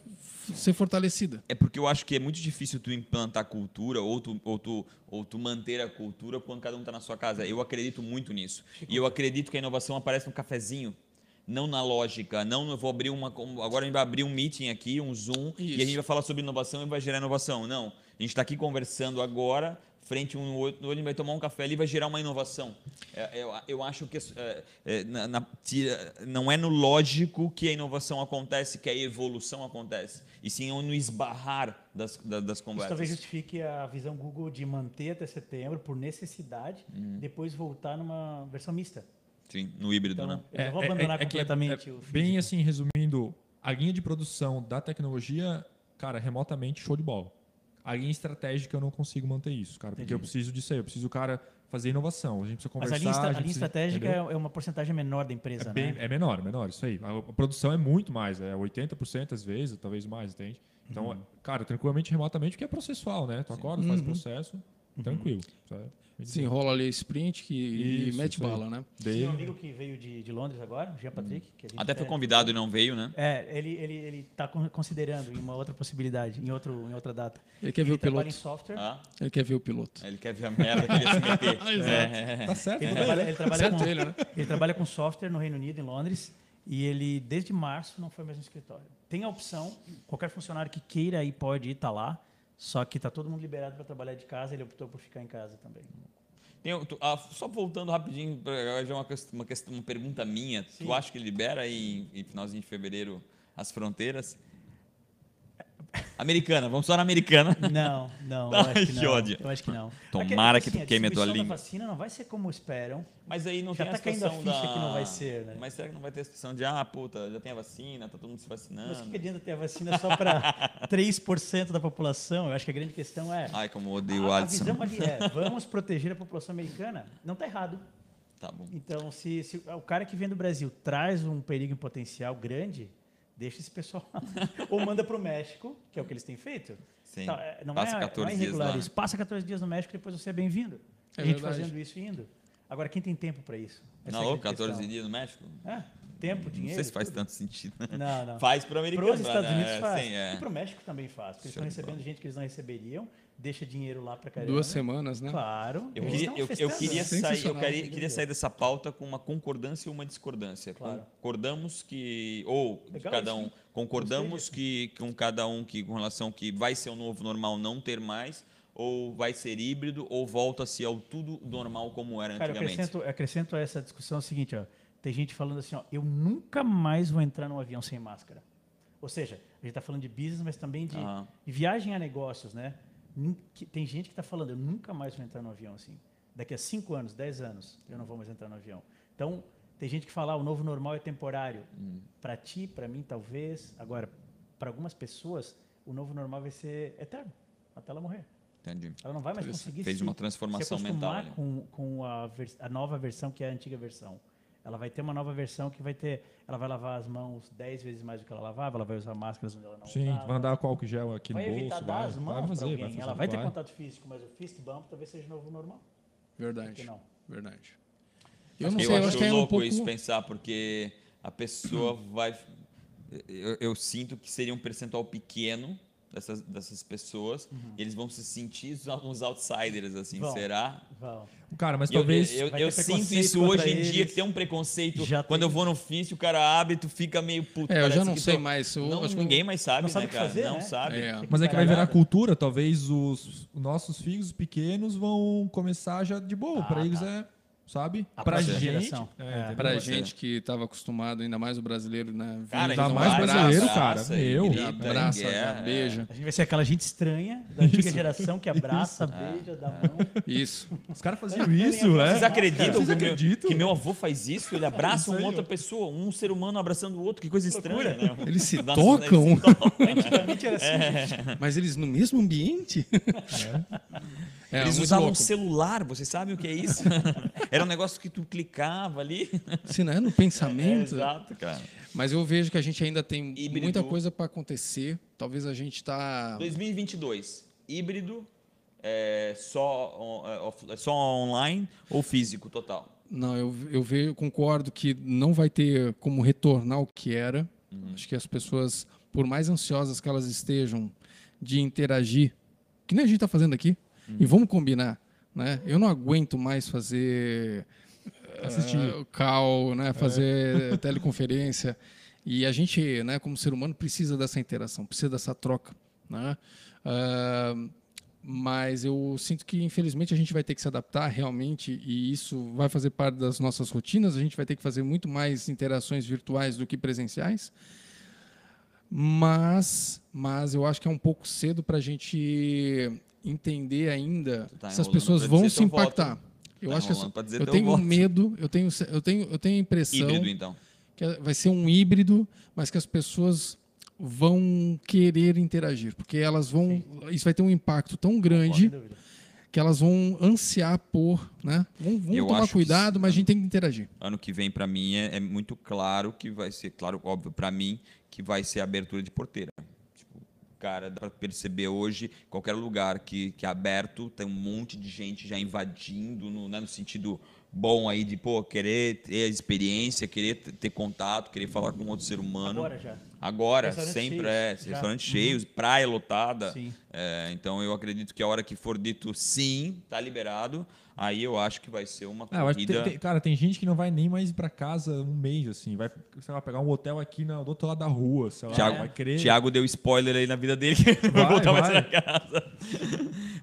ser fortalecida. É porque eu acho que é muito difícil tu implantar cultura ou tu, ou tu, ou tu manter a cultura quando cada um está na sua casa. Eu acredito muito nisso. E eu acredito que a inovação aparece no cafezinho. Não na lógica, não eu vou abrir uma. Agora a gente vai abrir um meeting aqui, um Zoom, e a Isso. gente vai falar sobre inovação e vai gerar inovação. Não. A gente está aqui conversando agora, frente um no outro, gente vai tomar um café ali, vai gerar uma inovação. É, eu, eu acho que é, é, na, na, não é no lógico que a inovação acontece, que a evolução acontece, e sim no esbarrar das, das, das conversas. Isso talvez justifique a visão Google de manter até setembro por necessidade, hum. depois voltar numa versão mista. Sim, no híbrido, então, né? Eu vou abandonar é, é, é completamente é, Bem assim, resumindo, a linha de produção da tecnologia, cara, remotamente show de bola a linha estratégica eu não consigo manter isso, cara, porque Entendi. eu preciso disso aí, eu preciso o cara fazer inovação, a gente precisa conversar. Mas a linha, a, a linha estratégica entendeu? é uma porcentagem menor da empresa, é bem, né? É menor, menor, isso aí. A, a, produção é muito mais, é 80% às vezes, talvez mais, entende? Então, uhum. cara, tranquilamente, remotamente, porque é processual, né? Tu acorda, uhum. faz o processo, uhum. Tranquilo. Sabe? Sim, rola ali sprint que, Isso, e mete bala, né? Tem um amigo que veio de, de Londres agora, o Jean Patrick. Até foi convidado e não veio, né? É, ele ele ele está considerando em uma outra possibilidade, em outro em outra data. Ele quer ele ver o piloto. em software. Ah. Ele quer ver o piloto. Ele quer ver a merda que ele se meter. *laughs* é. Tá certo. Ele trabalha, ele trabalha certo com, ele, né? ele trabalha com software no Reino Unido, em Londres, e ele desde março não foi mais no escritório. Tem a opção, qualquer funcionário que queira ir pode ir, tá lá. Só que está todo mundo liberado para trabalhar de casa, ele optou por ficar em casa também. Tem, tu, ah, só voltando rapidinho, já uma, uma, questão, uma pergunta minha. Sim. Tu acha que libera em, em finalzinho de fevereiro as fronteiras? Americana, vamos só na americana. Não, não. *laughs* Ai, eu acho que, não. ódio. Eu acho que não. Tomara que, assim, que tu queime a tua língua. A vacina não vai ser como esperam. Mas aí não já tem tá a situação a ficha da... que não vai ser, né? Mas será que não vai ter a situação de, ah, puta, já tem a vacina, tá todo mundo se vacinando? Mas que adianta ter a vacina só para 3% *laughs* da população? Eu acho que a grande questão é... Ai, como odeio o Alisson. A visão ali é, *laughs* vamos proteger a população americana. Não está errado. Tá bom. Então, se, se o cara que vem do Brasil traz um perigo em potencial grande deixa esse pessoal *laughs* ou manda para o México, que é o que eles têm feito. Sim. Então, não, Passa é, 14 não é irregular dias isso. Passa 14 dias no México e depois você é bem-vindo. É a gente verdade. fazendo isso e indo. Agora, quem tem tempo para isso? Essa não, é 14 questão. dias no México? É, tempo, dinheiro. Não sei se faz tudo. tanto sentido. Não, não. Faz para o americano. Para os Estados né? Unidos faz. Sim, é. E para o México também faz. Porque eles estão recebendo gente que eles não receberiam deixa dinheiro lá para caramba. Duas semanas, né? Claro. Eu queria, eu, eu, queria sair, eu queria, queria sair dessa pauta com uma concordância e uma discordância. Claro. Concordamos que ou Legal, cada um concordamos que com cada um que com relação que vai ser o novo normal não ter mais ou vai ser híbrido ou volta-se ao tudo normal como era Cara, antigamente. Eu acrescento, acrescento a essa discussão o seguinte, ó, tem gente falando assim, ó, eu nunca mais vou entrar num avião sem máscara. Ou seja, a gente está falando de business, mas também de, ah. de viagem a negócios, né? Tem gente que está falando, eu nunca mais vou entrar no avião assim. Daqui a 5 anos, 10 anos, eu não vou mais entrar no avião. Então, tem gente que fala, ah, o novo normal é temporário. Hum. Para ti, para mim, talvez. Agora, para algumas pessoas, o novo normal vai ser eterno, até ela morrer. Entendi. Ela não vai mais conseguir Fez se, uma transformação se mental. com, com a, a nova versão, que é a antiga versão. Ela vai ter uma nova versão que vai ter. Ela vai lavar as mãos 10 vezes mais do que ela lavava, ela vai usar máscaras onde ela não Sim, usava. vai andar com álcool gel aqui vai no bolso. Vai dar as mãos vai fazer, alguém. vai fazer, ela vai, vai ter contato físico, mas o fist bump talvez seja novo normal. Verdade. não? Verdade. Eu não eu sei, acho, eu acho que é um pouco isso pensar, porque a pessoa vai. Eu, eu, sinto que seria um percentual pequeno dessas, dessas pessoas, uhum. eles vão se sentir uns outsiders, assim, vão, será? Vão. Cara, mas talvez. Eu, eu, eu sinto isso hoje em dia, que tem um preconceito. Já Quando tem. eu vou no FIS, o cara abre, tu fica meio puto. É, eu já não sei tô... mais. Eu, não, acho ninguém mais sabe, não sabe né, cara? Fazer, não né? sabe. É. Mas é que vai virar cultura, talvez os nossos filhos pequenos vão começar já de boa. Ah, Para eles tá. é sabe? A pra gente, geração. É, pra gente que estava acostumado, ainda mais o brasileiro, né? Cara, ainda mais brasileiro, cara. Meu. Abraça, beija. A gente vai ser aquela gente estranha da antiga geração que abraça, beija, dá mão. Isso. Os caras faziam isso, né? Vocês acreditam, Vocês acreditam? que meu avô faz isso? Ele abraça uma outra pessoa, um ser humano abraçando o outro. Que coisa estranha, né? Eles se tocam. Antigamente era assim. Mas eles no mesmo ambiente? É. *laughs* É, Eles usavam louco. um celular, vocês sabem o que é isso? *laughs* Era um negócio que tu clicava ali. Sim, não é no pensamento. É, exato, cara. Mas eu vejo que a gente ainda tem híbrido. muita coisa para acontecer. Talvez a gente está. 2022, híbrido, é, só, é, só online ou físico total? Não, eu, eu vejo, concordo que não vai ter como retornar o que era. Uhum. Acho que as pessoas, por mais ansiosas que elas estejam de interagir, que nem a gente está fazendo aqui, Hum. E vamos combinar, né? Eu não aguento mais fazer assistir uh, call, né? Fazer é. teleconferência. E a gente, né, como ser humano, precisa dessa interação, precisa dessa troca, né? Uh, mas eu sinto que, infelizmente, a gente vai ter que se adaptar realmente, e isso vai fazer parte das nossas rotinas. A gente vai ter que fazer muito mais interações virtuais do que presenciais. Mas, mas eu acho que é um pouco cedo para a gente entender ainda Tá se as pessoas vão se impactar. voto. Eu Tá acho que dizer eu teu tenho voto. medo, eu tenho, eu tenho, eu tenho a impressão Híbrido, então. que vai ser um híbrido, mas que as pessoas vão querer interagir, porque elas vão, isso vai ter um impacto tão grande que elas vão ansiar por, né? Vão, vão Eu tomar cuidado, sim. mas a gente tem que interagir. ano que vem para mim é, é muito claro que vai ser claro óbvio para mim que vai ser abertura de porteira cara dá para perceber hoje qualquer lugar que, que é aberto tem um monte de gente já invadindo no, né, no sentido bom aí de pô querer ter a experiência querer ter, contato querer falar com outro ser humano. Agora já. Agora, sempre cheios, é restaurantes cheios praia lotada. É, então eu acredito que a hora que for dito sim tá liberado aí eu acho que vai ser uma Ah, corrida tem- cara, tem gente que não vai nem mais ir pra casa um mês, assim. Vai, sei lá, pegar um hotel aqui na, do outro lado da rua, sei lá. Thiago, vai querer. Thiago deu spoiler aí na vida dele *laughs* que ele não vai Vai, voltar mais vai. pra casa.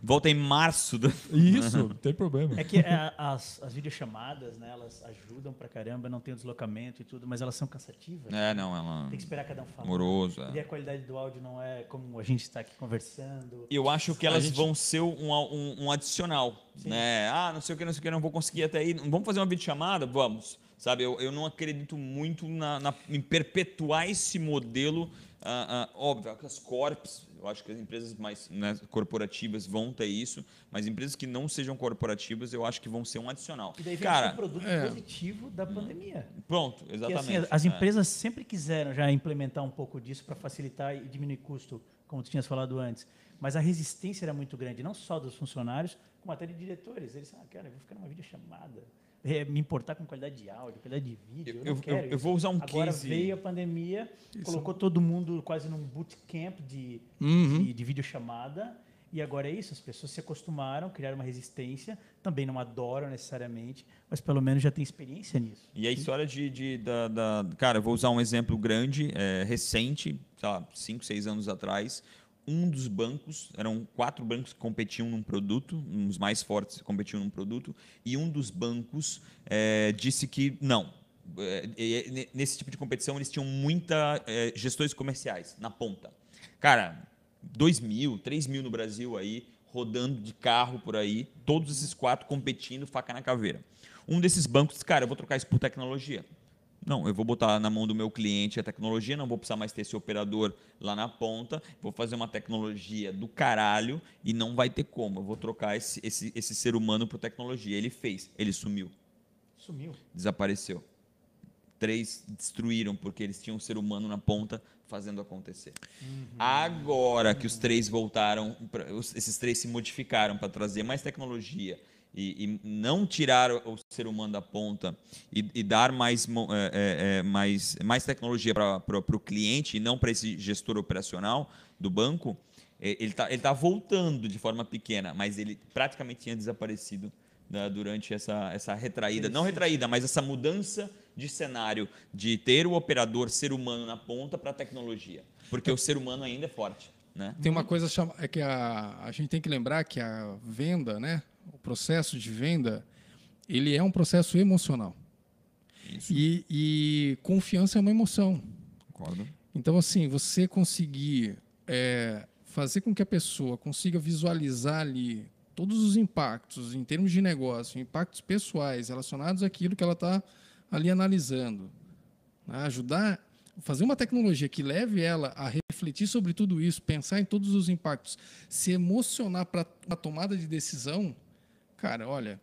Volta em março. do- Isso, não tem problema. É que é, as, as videochamadas, né, elas ajudam pra caramba, não tem o deslocamento e tudo, mas elas são cansativas. É, não, ela Tem que esperar cada um falar. moroso. E É. a qualidade do áudio não é como a gente está aqui conversando. Eu acho que elas vão ser um, um, um adicional, né? Ah, não sei o que, não sei o que, não vou conseguir até aí. Vamos fazer uma videochamada? Vamos. Sabe, eu, eu não acredito muito na, na- em perpetuar esse modelo. ah, ah, óbvio, as corps, eu acho que as empresas mais né, corporativas vão ter isso, mas empresas que não sejam corporativas, eu acho que vão ser um adicional. E daí vem Cara, o produto é. positivo da pandemia. pronto, Porque, exatamente. assim, as É. empresas sempre quiseram já implementar um pouco disso para facilitar e diminuir custo, como tu tinhas falado antes. Mas a resistência era muito grande, não só dos funcionários, como até de diretores. Eles falaram, cara, eu vou ficar numa videochamada, é, me importar com qualidade de áudio, qualidade de vídeo, eu, Eu- eu- eu isso. vou usar um Agora case- veio a pandemia, colocou todo mundo quase num bootcamp de, Uhum. de, de videochamada, e agora é isso, as pessoas se acostumaram, criaram uma resistência, também não adoram necessariamente, mas pelo menos já tem experiência nisso. E a história de, de- da, da- Cara, eu vou usar um exemplo grande, é, recente, sei lá, 5, 6 anos atrás. Um dos bancos, eram quatro bancos que competiam num produto, os mais fortes competiam num produto, e um dos bancos é, disse que não. É, nesse tipo de competição, eles tinham muita é, gestores comerciais na ponta. Cara, 2 mil, 3 mil no Brasil aí, rodando de carro por aí, todos esses quatro competindo, faca na caveira. Um desses bancos disse, cara, eu vou trocar isso por tecnologia. Não, eu vou botar na mão do meu cliente a tecnologia, não vou precisar mais ter esse operador lá na ponta, vou fazer uma tecnologia do caralho e não vai ter como. Eu vou trocar esse, esse, esse ser humano por tecnologia. Ele fez, ele sumiu, Sumiu. desapareceu. Três destruíram porque eles tinham um ser humano na ponta fazendo acontecer. Agora que os três voltaram, pra- esses três se modificaram para trazer mais tecnologia e, e não tirar o ser humano da ponta e, e dar mais, é, é, é, mais, mais tecnologia para o cliente e não para esse gestor operacional do banco, é, ele está ele tá voltando de forma pequena, mas ele praticamente tinha desaparecido né, durante essa, essa retraída, não retraída, mas essa mudança de cenário de ter o operador ser humano na ponta para a tecnologia, porque o ser humano ainda é forte. Né? Tem uma coisa chama, é que a, a gente tem que lembrar que a venda, né, o processo de venda, ele é um processo emocional. E, e confiança é uma emoção. Concordo. Então, assim, você conseguir é, fazer com que a pessoa consiga visualizar ali todos os impactos em termos de negócio, impactos pessoais relacionados àquilo que ela está ali analisando, né? ajudar, fazer uma tecnologia que leve ela a refletir sobre tudo isso, pensar em todos os impactos, se emocionar para a tomada de decisão, cara, olha,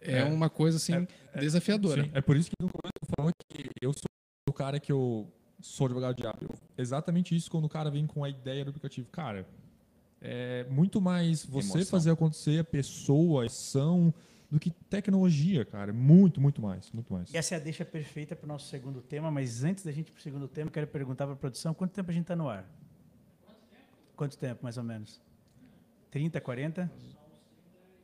é, É. uma coisa assim desafiadora. Sim, é por isso que no começo eu falando que eu sou o cara que eu sou advogado diabo. Exatamente isso quando o cara vem com a ideia do aplicativo. Cara, é muito mais você Emoção. fazer acontecer a pessoa, a ação, do que tecnologia, cara. Muito, muito mais. Muito mais. E essa é a deixa perfeita para o nosso segundo tema, mas antes da gente ir para o segundo tema, eu quero perguntar para a produção quanto tempo a gente está no ar? Quanto tempo, mais ou menos? 30, 40?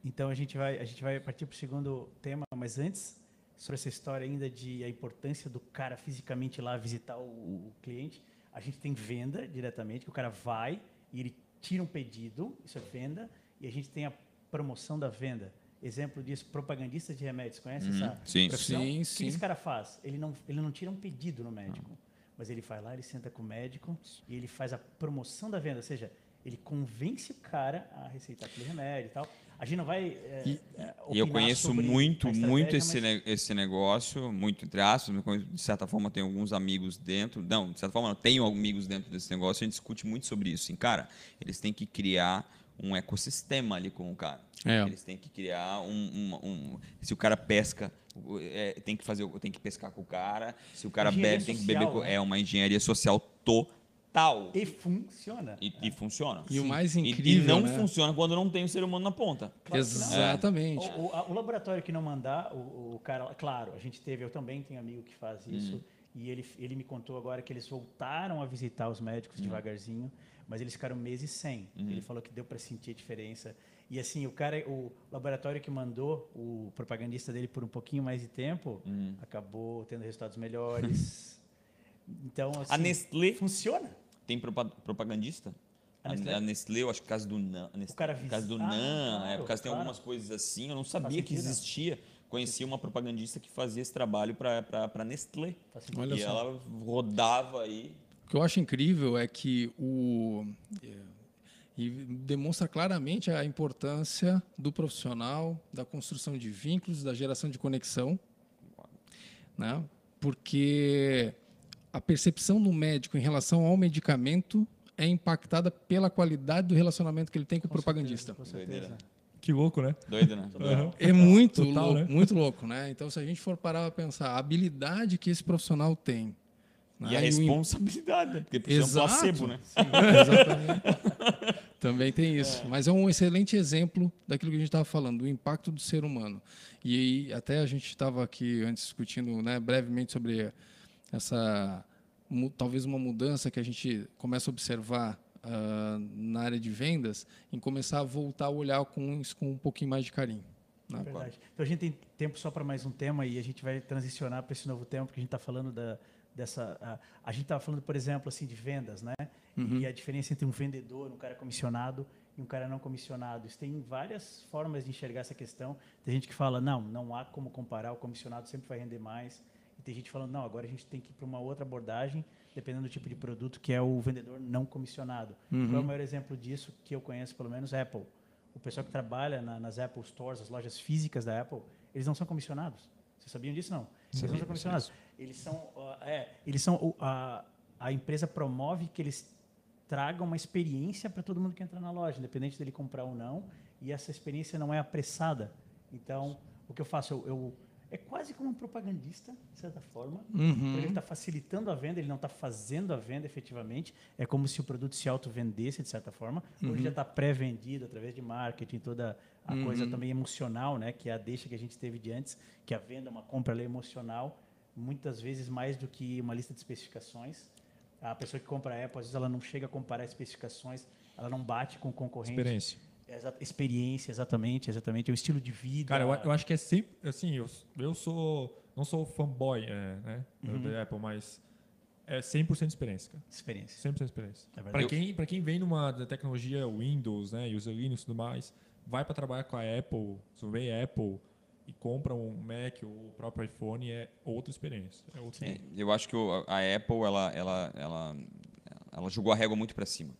Então a gente vai, a gente vai partir para o segundo tema, mas antes, sobre essa história ainda de a importância do cara fisicamente lá visitar o, o cliente, a gente tem venda diretamente, que o cara vai e ele tira um pedido, isso é venda, e a gente tem a promoção da venda. Exemplo disso, propagandista de remédios. Conhece Uhum, essa sim. profissão? Sim, O que sim. esse cara faz? Ele não, ele não tira um pedido no médico, mas ele vai lá, ele senta com o médico e ele faz a promoção da venda, ou seja, ele convence o cara a receitar aquele remédio e tal. A gente não vai. é, E, é, e eu conheço sobre muito, muito esse, mas- ne- esse negócio, muito entre aspas, eu de certa forma tenho alguns amigos dentro, não, de certa forma não, tenho amigos dentro desse negócio, a gente discute muito sobre isso. Assim, cara, eles têm que criar um ecossistema ali com o cara. É. Eles têm que criar um, um- um- se o cara pesca, é, tem que fazer, tem que pescar com o cara. Se o cara Engenharia bebe, tem que social, beber com, né? é uma engenharia social total. E funciona. E, e funciona. E o mais E- incrível, E, não né? funciona quando não tem o ser humano na ponta. Claro. Exatamente. O, o- a- o laboratório que não mandar, o, o cara, claro, a gente teve, eu também tenho amigo que faz isso, e ele, ele me contou agora que eles voltaram a visitar os médicos devagarzinho, mas eles ficaram meses sem. Ele falou que deu para sentir a diferença. E assim, o cara, o laboratório que mandou o propagandista dele por um pouquinho mais de tempo, acabou tendo resultados melhores. *laughs* Então, assim, A Nestlé funciona. tem propa- propagandista? A Nestlé? a Nestlé, eu acho que por causa do NAN. Nestlé, O cara por causa do Ah, NAN, é, claro, por causa tem claro. algumas coisas assim. Eu não sabia que existia. Conheci uma propagandista que fazia esse trabalho para a Nestlé. Olha e só. ela rodava aí. O que eu acho incrível é que o é, e demonstra claramente a importância do profissional, da construção de vínculos, da geração de conexão, né? Porque a percepção do médico em relação ao medicamento é impactada pela qualidade do relacionamento que ele tem com o propagandista. Com certeza. Que louco, né? Doido, né? É muito Total, louco, né? muito louco, né? Então, se a gente for parar para pensar, a habilidade que esse profissional tem. E né? a responsabilidade, né? Porque precisa um Exato. placebo, né? Exatamente. *laughs* Também tem isso. Mas é um excelente exemplo daquilo que a gente estava falando, do impacto do ser humano. E aí, até a gente estava aqui antes discutindo né, brevemente sobre essa, talvez uma mudança que a gente começa a observar ah, na área de vendas, em começar a voltar a olhar com com um pouquinho mais de carinho. né? Verdade. Então a gente tem tempo só para mais um tema e a gente vai transicionar para esse novo tema porque a gente está falando da, dessa. A, a gente estava falando, por exemplo, assim de vendas, né? E a diferença entre um vendedor, um cara comissionado e um cara não comissionado. Isso tem várias formas de enxergar essa questão. Tem gente que fala não, não há como comparar. O comissionado sempre vai render mais. E tem gente falando não, agora a gente tem que ir para uma outra abordagem, dependendo do tipo de produto, que é o vendedor não comissionado. Qual é o maior exemplo disso que eu conheço, pelo menos, Apple. O pessoal que trabalha na- nas Apple Stores, as lojas físicas da Apple, eles não são comissionados. Vocês sabiam disso? Não. Eles não são comissionados. Eles são, ó, é, eles são o- a, a empresa promove que eles tragam uma experiência para todo mundo que entra na loja, independente dele comprar ou não. E essa experiência não é apressada. Então, o que eu faço, eu, eu- é quase como um propagandista, de certa forma. Uhum. Ele está facilitando a venda, ele não está fazendo a venda efetivamente. É como se o produto se auto-vendesse, de certa forma. Hoje já está pré-vendido através de marketing, toda a coisa também emocional, né? que é a deixa que a gente teve de antes, que a venda é uma compra é emocional, muitas vezes mais do que uma lista de especificações. A pessoa que compra a Apple, às vezes ela não chega a comparar especificações, ela não bate com o concorrente. Experiência. Exa- experiência, exatamente, exatamente. É o estilo de vida. Cara, eu, eu acho que é sempre. Assim, eu, eu sou. Não sou fanboy é, né, da Apple, mas é 100% experiência, cara. Experiência. 100% experiência. É. Para quem, pra quem vem numa da tecnologia Windows, né, usa Linux e tudo mais, vai para trabalhar com a Apple, se vem Apple e compra um Mac ou o próprio iPhone, é outra experiência. É outro É, eu acho que a Apple ela, ela, ela, ela jogou a régua muito para cima.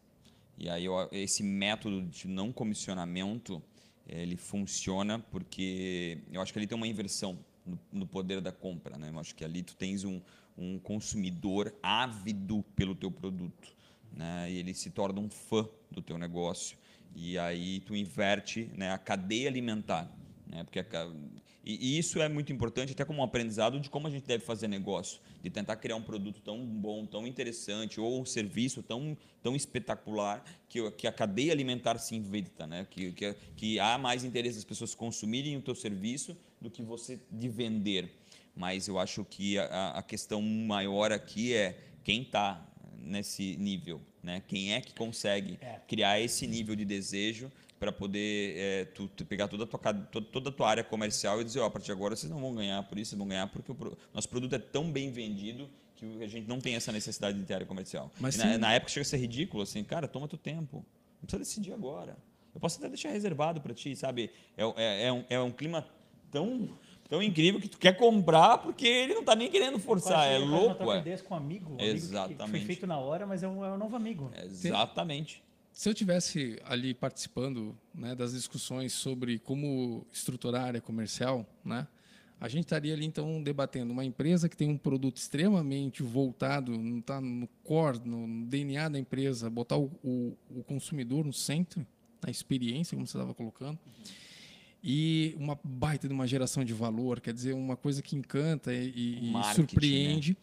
E aí eu- esse método de não comissionamento ele funciona porque eu acho que ali tem uma inversão no, no poder da compra, né? Eu acho que ali tu tens um, um consumidor ávido pelo teu produto, né? E ele se torna um fã do teu negócio e aí tu inverte né, a cadeia alimentar, né? Porque a e, e isso é muito importante até como um aprendizado de como a gente deve fazer negócio, de tentar criar um produto tão bom, tão interessante ou um serviço tão, tão espetacular que, que a cadeia alimentar se inverta, né? Que, que, que há mais interesse das pessoas consumirem o teu serviço do que você de vender. Mas eu acho que a, a questão maior aqui é quem está nesse nível, né? Quem é que consegue É. criar esse nível de desejo para poder é, tu, tu pegar toda a, tua, ca- to- toda a tua área comercial e dizer, ó, a partir de agora vocês não vão ganhar por isso, vocês vão ganhar porque o pro- nosso produto é tão bem vendido que a gente não tem essa necessidade de ter área comercial. Mas na, na época chega a ser ridículo, assim, cara, toma teu tempo, não precisa decidir agora. Eu posso até deixar reservado para ti, sabe? É, é, é, um, é um clima tão tão incrível que tu quer comprar porque ele não tá nem querendo forçar. Quase- É louco, uma é. com um amigo. um amigo que- foi Exatamente. feito na hora, mas é um, é um novo amigo. Exatamente. Se eu tivesse ali participando né, das discussões sobre como estruturar a área comercial, né, a gente estaria ali então debatendo uma empresa que tem um produto extremamente voltado, não está no core, no DNA da empresa, botar o, o, o consumidor no centro, na experiência, como você estava colocando, e uma baita de uma geração de valor, quer dizer, uma coisa que encanta e, e- surpreende,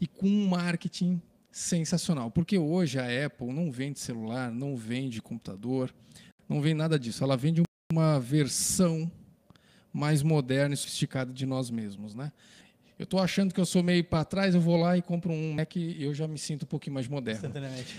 e com um marketing sensacional. Porque hoje a Apple não vende celular, não vende computador, não vende nada disso. Ela vende uma versão mais moderna e sofisticada de nós mesmos, né? Eu estou achando que eu sou meio para trás, eu vou lá e compro um Mac e eu já me sinto um pouquinho mais moderno.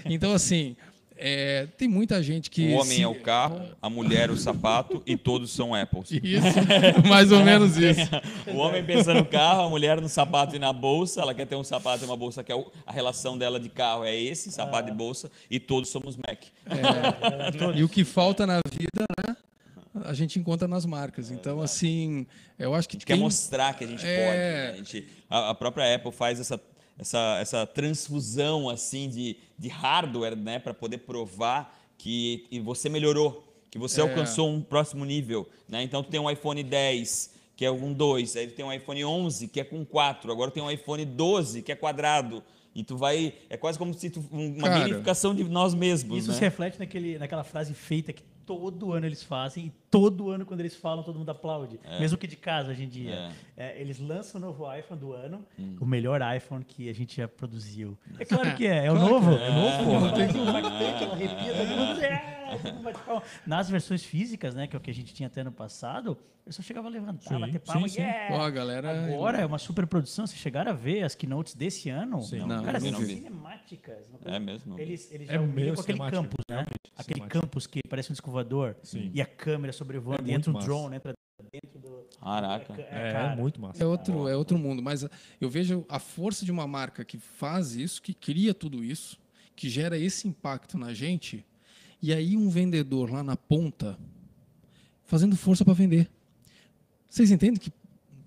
Então, assim, é, tem muita gente que... O homem se- é o carro, a mulher o sapato e todos são Apples. *laughs* Isso, *laughs* mais ou menos isso. *laughs* O homem pensa no carro, a mulher no sapato e na bolsa. Ela quer ter um sapato e uma bolsa que é o- a relação dela de carro é esse, sapato e bolsa, e todos somos Mac. E o que falta na vida, né? A gente encontra nas marcas. Então, assim, eu acho que A gente quer tem- mostrar que a gente É. pode. né? A, gente- a- a própria Apple faz essa, essa, essa transfusão assim de, de hardware, né, para poder provar que e você melhorou, que você É. alcançou um próximo nível, né? Então tu tem um iPhone 10 que é com 2, aí tu tem um iPhone 11 que é com 4, agora tem um iPhone 12 que é quadrado. E tu vai. É quase como se tu, uma Cara, minificação de nós mesmos. Isso né? se reflete naquele, naquela frase feita que todo ano eles fazem todo ano quando eles falam todo mundo aplaude. Mesmo que de casa hoje em dia. É, eles lançam o novo iPhone do ano, Hum. o melhor iPhone que a gente já produziu. É claro que é, é o novo. É novo, Não tem arrepia, todo mundo, é, bate palma. Nas versões físicas, né, que é o que a gente tinha até no passado, eu só chegava a levantar, Sim, bater palma, sim, sim. yeah! Ó, a galera- Agora é uma super produção. Vocês chegaram a ver as keynotes desse ano? Sim. Não, Não, cara, eu são não vi. cinemáticas. É mesmo, não. Eles, eles É já meio uniram com aquele campus, né? Aquele campus que parece um escovador Sim. e a câmera sobrevoando, É e entra o drone, entra dentro do. Caraca. É, cara, muito massa. É outro, é outro mundo, mas eu vejo a força de uma marca que faz isso, que cria tudo isso, que gera esse impacto na gente, e aí um vendedor lá na ponta fazendo força para vender. Vocês entendem que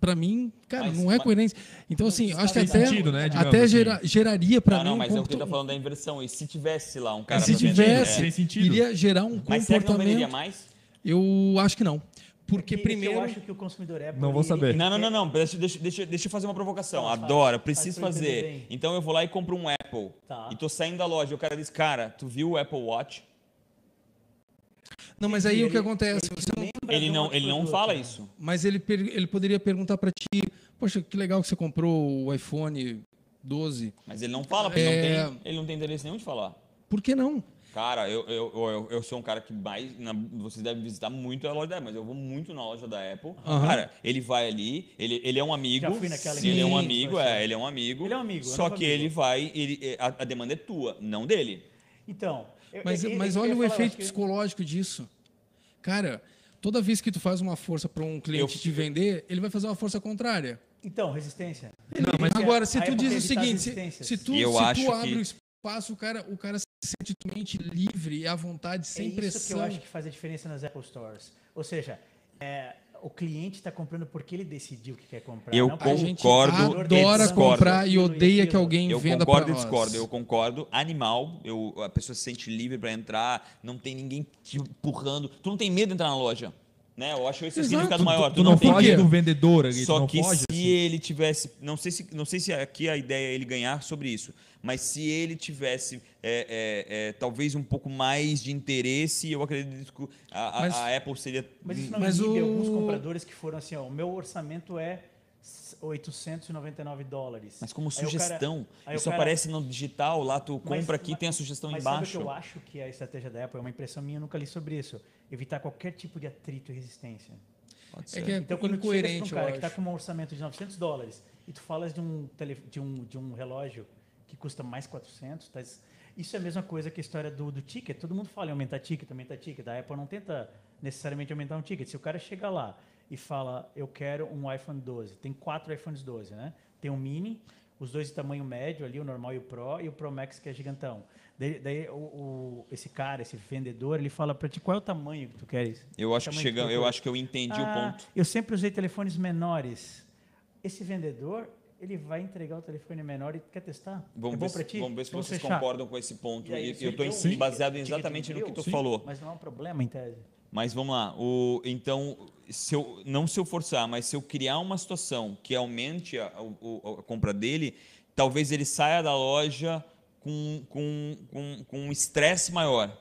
para mim, cara, Mas- não é mas- coerência. Então assim, acho que até sentido, né, até assim. gera- geraria para Ah, mim não, um mas é o que comporta- tá falando da inversão. E se tivesse lá um cara se pra vender, tivesse, sentido. iria gerar um Mas será que não venderia comportamento. mais? Eu acho que não. Porque que- que primeiro Eu acho que o consumidor é. Não vou saber. Não, não, não, não. Deixa, deixa, deixa, deixa eu fazer uma provocação. Faz, faz. Adoro, Faz preciso entender fazer. Então eu vou lá e compro um Apple. Tá. E tô saindo da loja. E o cara diz, cara, tu viu o Apple Watch? Não, mas aí o que Ele- acontece? Você não- Ele não, ele não fala né? isso. Mas ele, ele poderia perguntar para ti, poxa, que legal que você comprou o iPhone 12. Mas ele não fala, porque É. não tem, ele não tem interesse nenhum de falar. Por que não? Cara, eu, eu, eu, eu sou um cara que mais. na- vocês devem visitar muito a loja da Apple, mas eu vou muito na loja da Apple. Aham. Cara, ele vai ali, ele, ele é um amigo. Já fui naquela ele é um Sim. amigo, é, ele é um amigo. Ele é um amigo, Só que amigo. ele vai, ele, é, a, a demanda é tua, não dele. Então. eu- Mas, eu- mas olha o falar, efeito psicológico disso. Cara, toda vez que tu faz uma força para um cliente Eu- te vender, ele vai fazer uma força contrária. Então, resistência. Agora, se tu diz o seguinte, se, se tu, eu se acho tu abre que- o espaço, o cara, o cara se sente totalmente livre e à vontade, sem é isso pressão. que eu acho que faz a diferença nas Apple Stores. Ou seja, é, o cliente está comprando porque ele decidiu que quer comprar. Eu não porque A gente Concordo adora e comprar e e odeia que alguém Eu venda concordo para e nós. discordo. Eu concordo. Animal, eu, a pessoa se sente livre para entrar, não tem ninguém te empurrando. Tu não tem medo de entrar na loja. Né? Eu acho esse o Exato. significado Tu- maior. Tu não tem foge que- do vendedor ali, tu Só não que foge, se assim. ele tivesse, não sei se, não sei se aqui a ideia é ele ganhar sobre isso, mas se ele tivesse é, é, é, talvez um pouco mais de interesse, eu acredito que a, Mas- a Apple seria. Mas isso não Mas o- alguns compradores que foram assim, ó, o meu orçamento é 899 dólares. Mas como cara- sugestão, o isso cara- aparece no digital, lá tu Mas- compra aqui mas- tem a sugestão Mas embaixo. sabe o que eu acho que é a estratégia da Apple? É uma impressão minha, eu nunca li sobre isso. Evitar qualquer tipo de atrito e resistência. Pode É ser. que é Então, quando tu chegas incoerente, pra um cara que está com um orçamento de 900 dólares e tu falas de um, tele, de um, de um relógio que custa mais 400, tá? isso é a mesma coisa que a história do, do ticket. Todo mundo fala em aumentar ticket, aumentar ticket. A Apple não tenta necessariamente aumentar um ticket. Se o cara chega lá e fala, eu quero um iPhone 12, tem quatro iPhones 12, né? Tem um mini, os dois de tamanho médio ali, o normal e o Pro, e o Pro Max que é gigantão. Daí, daí o, o- esse cara, esse vendedor, ele fala para ti qual é o tamanho que tu queres. Eu acho que chegamos, eu acho que eu entendi o Ah, ponto. Eu sempre usei telefones menores. Esse vendedor, ele vai entregar o telefone menor e quer testar? Vamos, é ver se, ti? vamos ver se Vamos vocês fechar. concordam com esse ponto. E aí, E eu estou baseado exatamente no que tu sim, falou. Mas não é um problema em tese. Mas vamos lá. O, então, se eu, não se eu forçar, mas se eu criar uma situação que aumente a, o- a compra dele, talvez ele saia da loja com, com, com, com um estresse maior.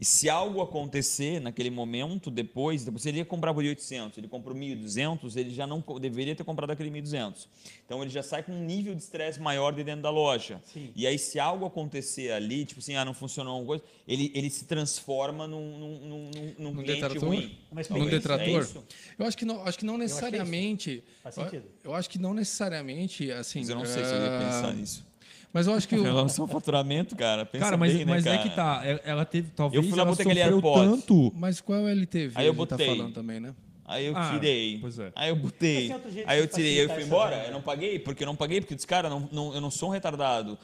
E se algo acontecer naquele momento, depois, depois se ele ia comprar por 1.800, ele comprou 1.200, ele já não deveria ter comprado aquele 1.200. Então ele já sai com um nível de estresse maior de dentro da loja. Sim. E aí se algo acontecer ali, tipo assim, ah, não funcionou alguma coisa, ele, ele se transforma num, num, num, num- detrator? ruim. Mas Num detrator? É isso? Eu acho que não, acho que não que é isso. necessariamente. Faz eu- sentido. Eu, acho que não necessariamente assim. Mas eu não sei se eu ia ah, pensar nisso. Mas eu acho que *laughs* Em o, relação ao faturamento, cara, pensa Cara, mas, bem, né, mas é cara? que tá. é- Ela teve. Talvez fui lá, ela botei aquele sofreu tanto. mas qual é o LTV Aí eu tá botei. falando também, né? Aí eu Ah, tirei. pois é. Aí eu botei. tem Aí eu tirei. Aí eu fui embora. Eu não paguei, porque eu não paguei, porque disse, cara, não, não, eu não sou um retardado.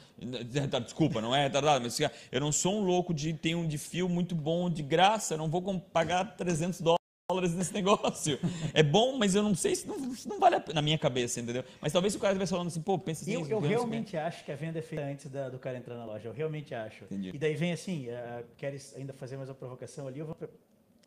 Desculpa, não é retardado, mas cara, eu não sou um louco de ter um de fio muito bom de graça. Eu não vou pagar 300 dólares nesse negócio. É bom, mas eu não sei se não, se não vale a pena na minha cabeça, entendeu? Mas talvez se o cara estivesse falando assim, pô, pensa assim. Eu, eu realmente acho que a venda é feita antes da- do cara entrar na loja. Eu realmente acho. Entendi. E daí vem assim, eh, queres ainda fazer mais uma provocação ali? Eu vou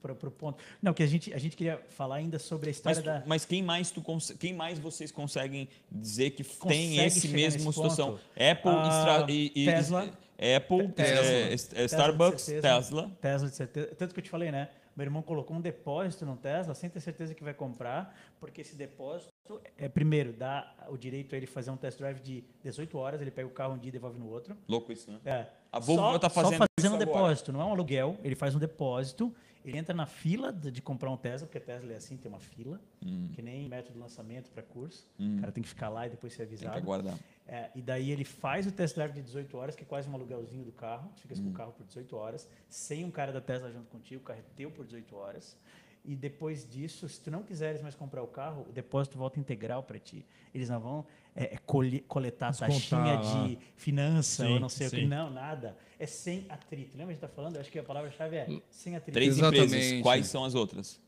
para o ponto. Não, que a gente, a gente queria falar ainda sobre a história Mas, da... mas quem mais tu quem mais vocês conseguem dizer que Consegue tem esse mesmo situação? ponto? Apple, Ah, e, e- Tesla. Apple, Tesla. é, Tesla, Starbucks. Tesla. Tesla, de certeza. Tanto que eu te falei, né? Meu irmão colocou um depósito no Tesla sem ter certeza que vai comprar, porque esse depósito é, primeiro, dá o direito a ele fazer um test drive de 18 horas, ele pega o carro um dia e devolve no outro. Louco isso, né? É. A Volvo só, tá fazendo só fazendo um agora. depósito, não é um aluguel, ele faz um depósito, ele entra na fila de, comprar um Tesla, porque Tesla é assim, tem uma fila, Hum. que nem método de lançamento para curso. O cara tem que ficar lá e depois ser Tem que avisado. aguardar. É, e daí ele faz o test drive de 18 horas, que é quase um aluguelzinho do carro. Fica Hum. com o carro por 18 horas, sem um cara da Tesla junto contigo, o carro é teu por 18 horas. E depois disso, se tu não quiseres mais comprar o carro, o depósito volta integral para ti. Eles não vão é, é, coletar a taxinha Descontar lá. de finança Sim, ou não sei o que. sim. Não, nada. É sem atrito. Lembra que a gente está falando? Eu acho que a palavra-chave é sem atrito. Três Exatamente. empresas, quais são as outras?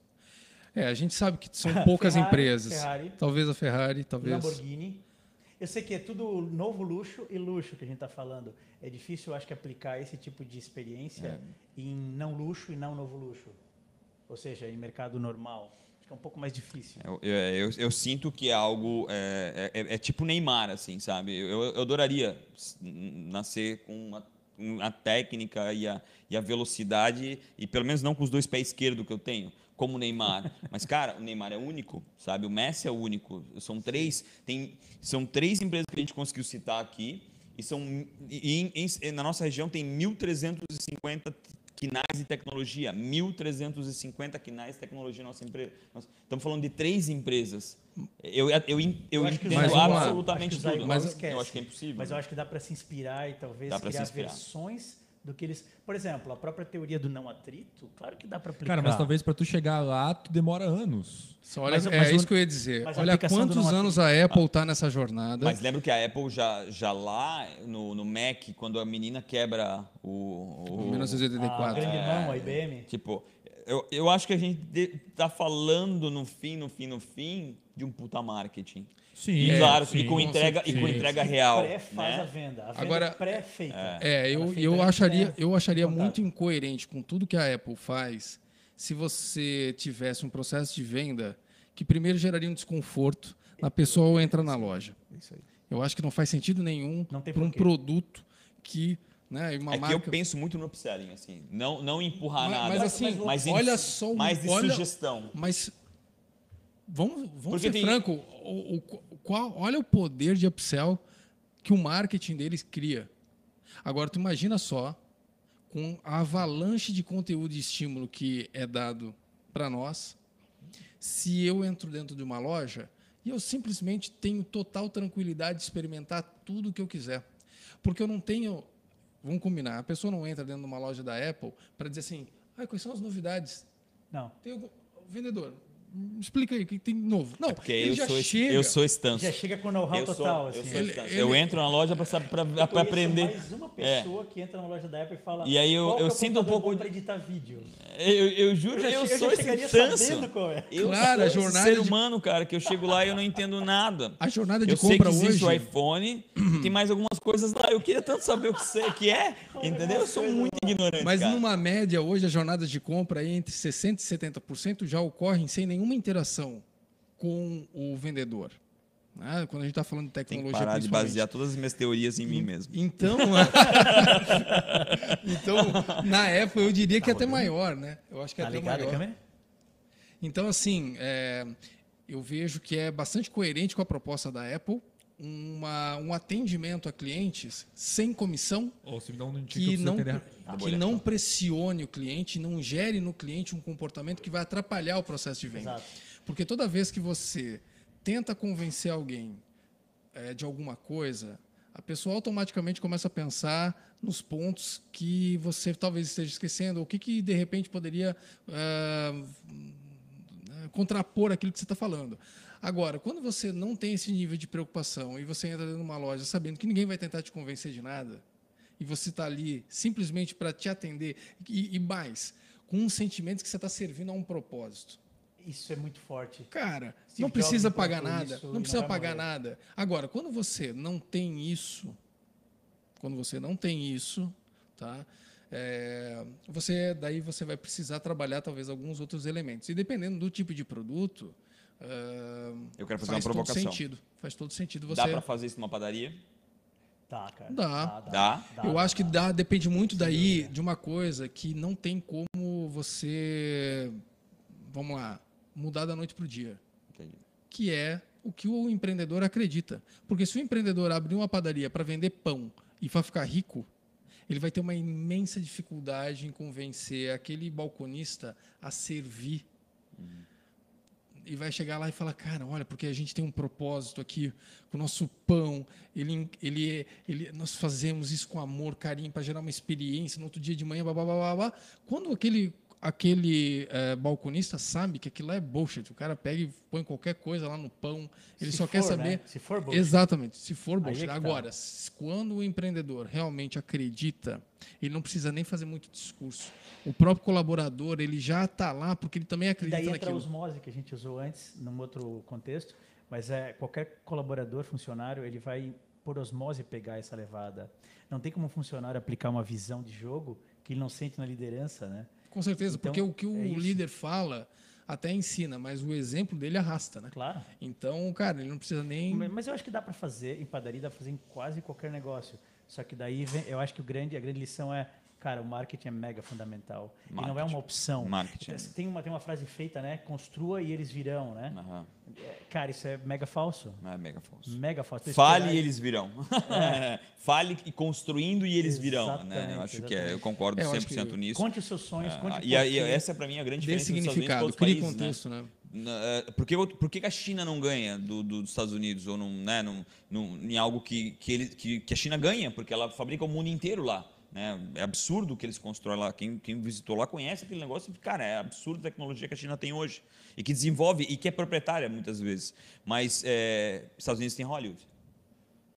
É, a gente sabe que são *laughs* poucas Ferrari, empresas. Ferrari. Talvez a Ferrari, talvez. Lamborghini. Eu sei que é tudo novo luxo e luxo que a gente está falando. É difícil, eu acho que, aplicar esse tipo de experiência em não luxo e não novo luxo. Ou seja, em mercado normal. Acho que é um pouco mais difícil. Eu, eu, eu- eu sinto que é algo. É, é- é tipo Neymar, assim, sabe? Eu, eu adoraria nascer com a, com a técnica e a, e a velocidade, e pelo menos não com os dois pés esquerdos que eu tenho, como o Neymar. Mas, cara, o Neymar é único, sabe? O Messi é único. São três, tem, são três empresas que a gente conseguiu citar aqui, e são. E, em- em- na nossa região tem 1.350 quinais de tecnologia, 1.350 quinais de tecnologia na nossa empresa. Nós estamos falando de três empresas. Eu, eu, eu, eu acho que entendo Zaiwan- absolutamente acho que tudo. Mas esquece. eu acho que é impossível. Mas eu acho que dá para se inspirar e talvez Dá pra se criar inspirar. versões do que eles. Por exemplo, a própria teoria do não atrito, claro que dá para aplicar. Cara, mas talvez pra tu chegar lá, tu demora anos. Só olha, Mas- é mas isso que eu ia dizer. Olha quantos anos a Apple está nessa jornada. Mas lembro que a Apple já, já lá no, no Mac, quando a menina quebra o. o- Em a 1984. grande É. mão, a IBM. Tipo, eu, eu acho que a gente de- tá falando no fim, no fim, no fim, de um puta marketing. Sim, E É, claro, sim, e com com entrega, e com entrega real. Pré faz a Né? venda. A venda Agora- pré-feita. É, eu, feita eu antes, acharia, eu acharia muito incoerente com tudo que a Apple faz se você tivesse um processo de venda que primeiro geraria um desconforto na pessoa ao entrar na loja. Isso aí. Eu acho que não faz sentido nenhum para um produto que, né, uma É que marca eu penso muito no upselling, assim. Não, não empurrar Mas- nada. mas assim, mas em- olha só o- mais de olha- sugestão. Mas vamos, vamos Porque ser tem- franco, o, o- qual, olha o poder de upsell que o marketing deles cria. Agora tu imagina só com a avalanche de conteúdo e estímulo que é dado para nós, se eu entro dentro de uma loja e eu simplesmente tenho total tranquilidade de experimentar tudo o que eu quiser. Porque eu não tenho. Vamos combinar, a pessoa não entra dentro de uma loja da Apple para dizer assim: ah, quais são as novidades? Não. Tem algum... Vendedor, Explica aí, o que tem de novo? Não, É porque ele eu já sou, chega. eu sou estanço. Já chega com know-how eu sou, total, eu, assim. sou Ele- estanço. ele- eu entro na loja para Eu aprender. mais uma pessoa que entra na loja da Apple e fala. E aí eu- "Qual que eu é o sinto um pouco pra editar vídeo. Eu, eu juro, eu, já che- sou esse é. Eu Claro, sou a jornada ser de- humano, cara, que eu chego lá e eu não entendo nada. A jornada de eu sei que compra existe hoje. o iPhone, tem mais algumas coisas lá. Eu queria tanto saber o que, você, que é, entendeu? Eu sou muito ignorante, Mas cara. numa média, hoje, as jornadas de compra aí entre 60% e 70% já ocorrem sem nenhuma interação com o vendedor. né? Quando a gente está falando de Tem que tecnologia, parar de basear todas as minhas teorias em mim mesmo. Então, *laughs* então, na Apple eu diria que é até maior, né? Eu acho que é Tá até a maior. câmera? Então, assim, é, eu vejo que é bastante coerente com a proposta da Apple uma, um atendimento a clientes sem comissão um que não, entender. que não pressione o cliente, não gere no cliente um comportamento que vai atrapalhar o processo de venda. Exato. Porque toda vez que você tenta convencer alguém eh, de alguma coisa, a pessoa automaticamente começa a pensar nos pontos que você talvez esteja esquecendo, ou o que, que de repente poderia ah, contrapor aquilo que você está falando. Agora, quando você não tem esse nível de preocupação e você entra dentro de uma loja sabendo que ninguém vai tentar te convencer de nada, e você está ali simplesmente para te atender, e, e mais, com um sentimento que você está servindo a um propósito. Isso é muito forte. Cara, Steve não precisa pagar nada, não não precisa vai pagar morrer. nada. Agora, quando você não tem isso, quando você não tem isso, tá? É, você daí você vai precisar trabalhar talvez alguns outros elementos. E dependendo do tipo de produto, ah, Eu quero fazer faz uma todo provocação. sentido. Faz todo sentido você. Dá pra fazer isso numa padaria? Tá, cara. Dá. Dá? Eu acho que dá, depende muito daí de uma coisa que não tem como você, vamos lá, mudar da noite para o dia. Entendi. que é o que o empreendedor acredita. Porque se o empreendedor abrir uma padaria para vender pão e vai ficar rico, ele vai ter uma imensa dificuldade em convencer aquele balconista a servir. E vai chegar lá e falar, cara, olha, porque a gente tem um propósito aqui, com o nosso pão, ele, ele, ele, nós fazemos isso com amor, carinho, para gerar uma experiência, no outro dia de manhã, blá, blá, blá. Quando aquele, aquele eh, balconista sabe que aquilo é bullshit, o cara pega e põe qualquer coisa lá no pão, ele Se só quer for, saber... né? Se for bom. Exatamente, se for bullshit. é tá. Agora, s- quando o empreendedor realmente acredita, ele não precisa nem fazer muito discurso. O próprio colaborador, ele já está lá porque ele também E acredita daí entra a osmose que a gente usou antes, num outro contexto, mas é qualquer colaborador, funcionário, ele vai por osmose pegar essa levada. Não tem como um funcionário aplicar uma visão de jogo que ele não sente na liderança, né? Com certeza, Então, porque o que o é líder fala até ensina, mas o exemplo dele arrasta, né? Claro. Então, cara, ele não precisa nem. Mas mas eu acho que dá para fazer em padaria, dá para fazer em quase qualquer negócio. Só que daí vem, eu acho que o grande, a grande lição é, cara, o marketing é mega fundamental. E não é Marketing. uma opção. Marketing. Tem uma, tem uma frase feita, né? Construa e eles virão, né? É, Cara, isso é mega falso. É mega falso. Mega falso. Tu Fale e eles virão. *laughs* Fale e construindo e eles virão. Né? Exatamente, Eu acho que é, exatamente. eu concordo É, eu acho 100% que nisso. Conte os seus sonhos, conte Ah, o e, aí, porquê. essa para mim é a grande diferença dos Estados Unidos significado, para outros crie países, né? contexto, né? Eh, Por que, por que a China não ganha do- do- dos Estados Unidos ou num, né, num, num- em algo que, que, ele, que, que a China ganha? Porque ela fabrica o mundo inteiro lá. Né? É absurdo o que eles constroem lá. Quem, quem visitou lá conhece aquele negócio. e, Cara, é absurdo a tecnologia que a China tem hoje e que desenvolve e que é proprietária muitas vezes. Mas eh, Estados Unidos tem Hollywood.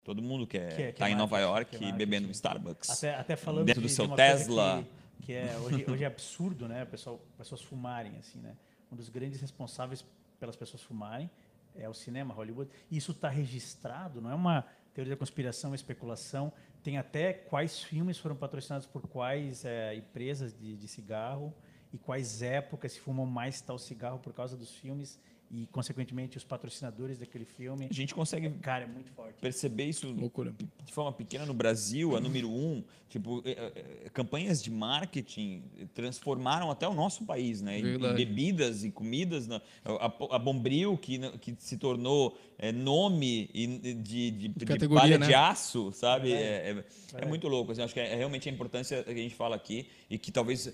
Todo mundo quer Que é- estar que é em Nova York que é bebendo Starbucks. Até, até falando Dentro de, do de seu coisa Tesla. Que, que é, hoje, hoje é absurdo, né? Pessoal, pessoas fumarem, assim, né? Um dos grandes responsáveis pelas pessoas fumarem é o cinema, Hollywood. E isso está registrado, não é uma teoria da conspiração, uma especulação. Tem até quais filmes foram patrocinados por quais eh, empresas de, de cigarro e quais épocas se fumam mais tal cigarro por causa dos filmes e, consequentemente, os patrocinadores daquele filme. A gente consegue Cara, é muito forte. perceber isso Loucura. de forma pequena no Brasil, a número um, tipo, eh, eh, campanhas de marketing transformaram até o nosso país, né? Em- bebidas e comidas, na- a, a Bombril que, n- que se tornou eh, nome e- de, de, de categoria, palha né? de aço, sabe? É, é- é muito louco. assim, acho que é, é realmente a importância que a gente fala aqui e que talvez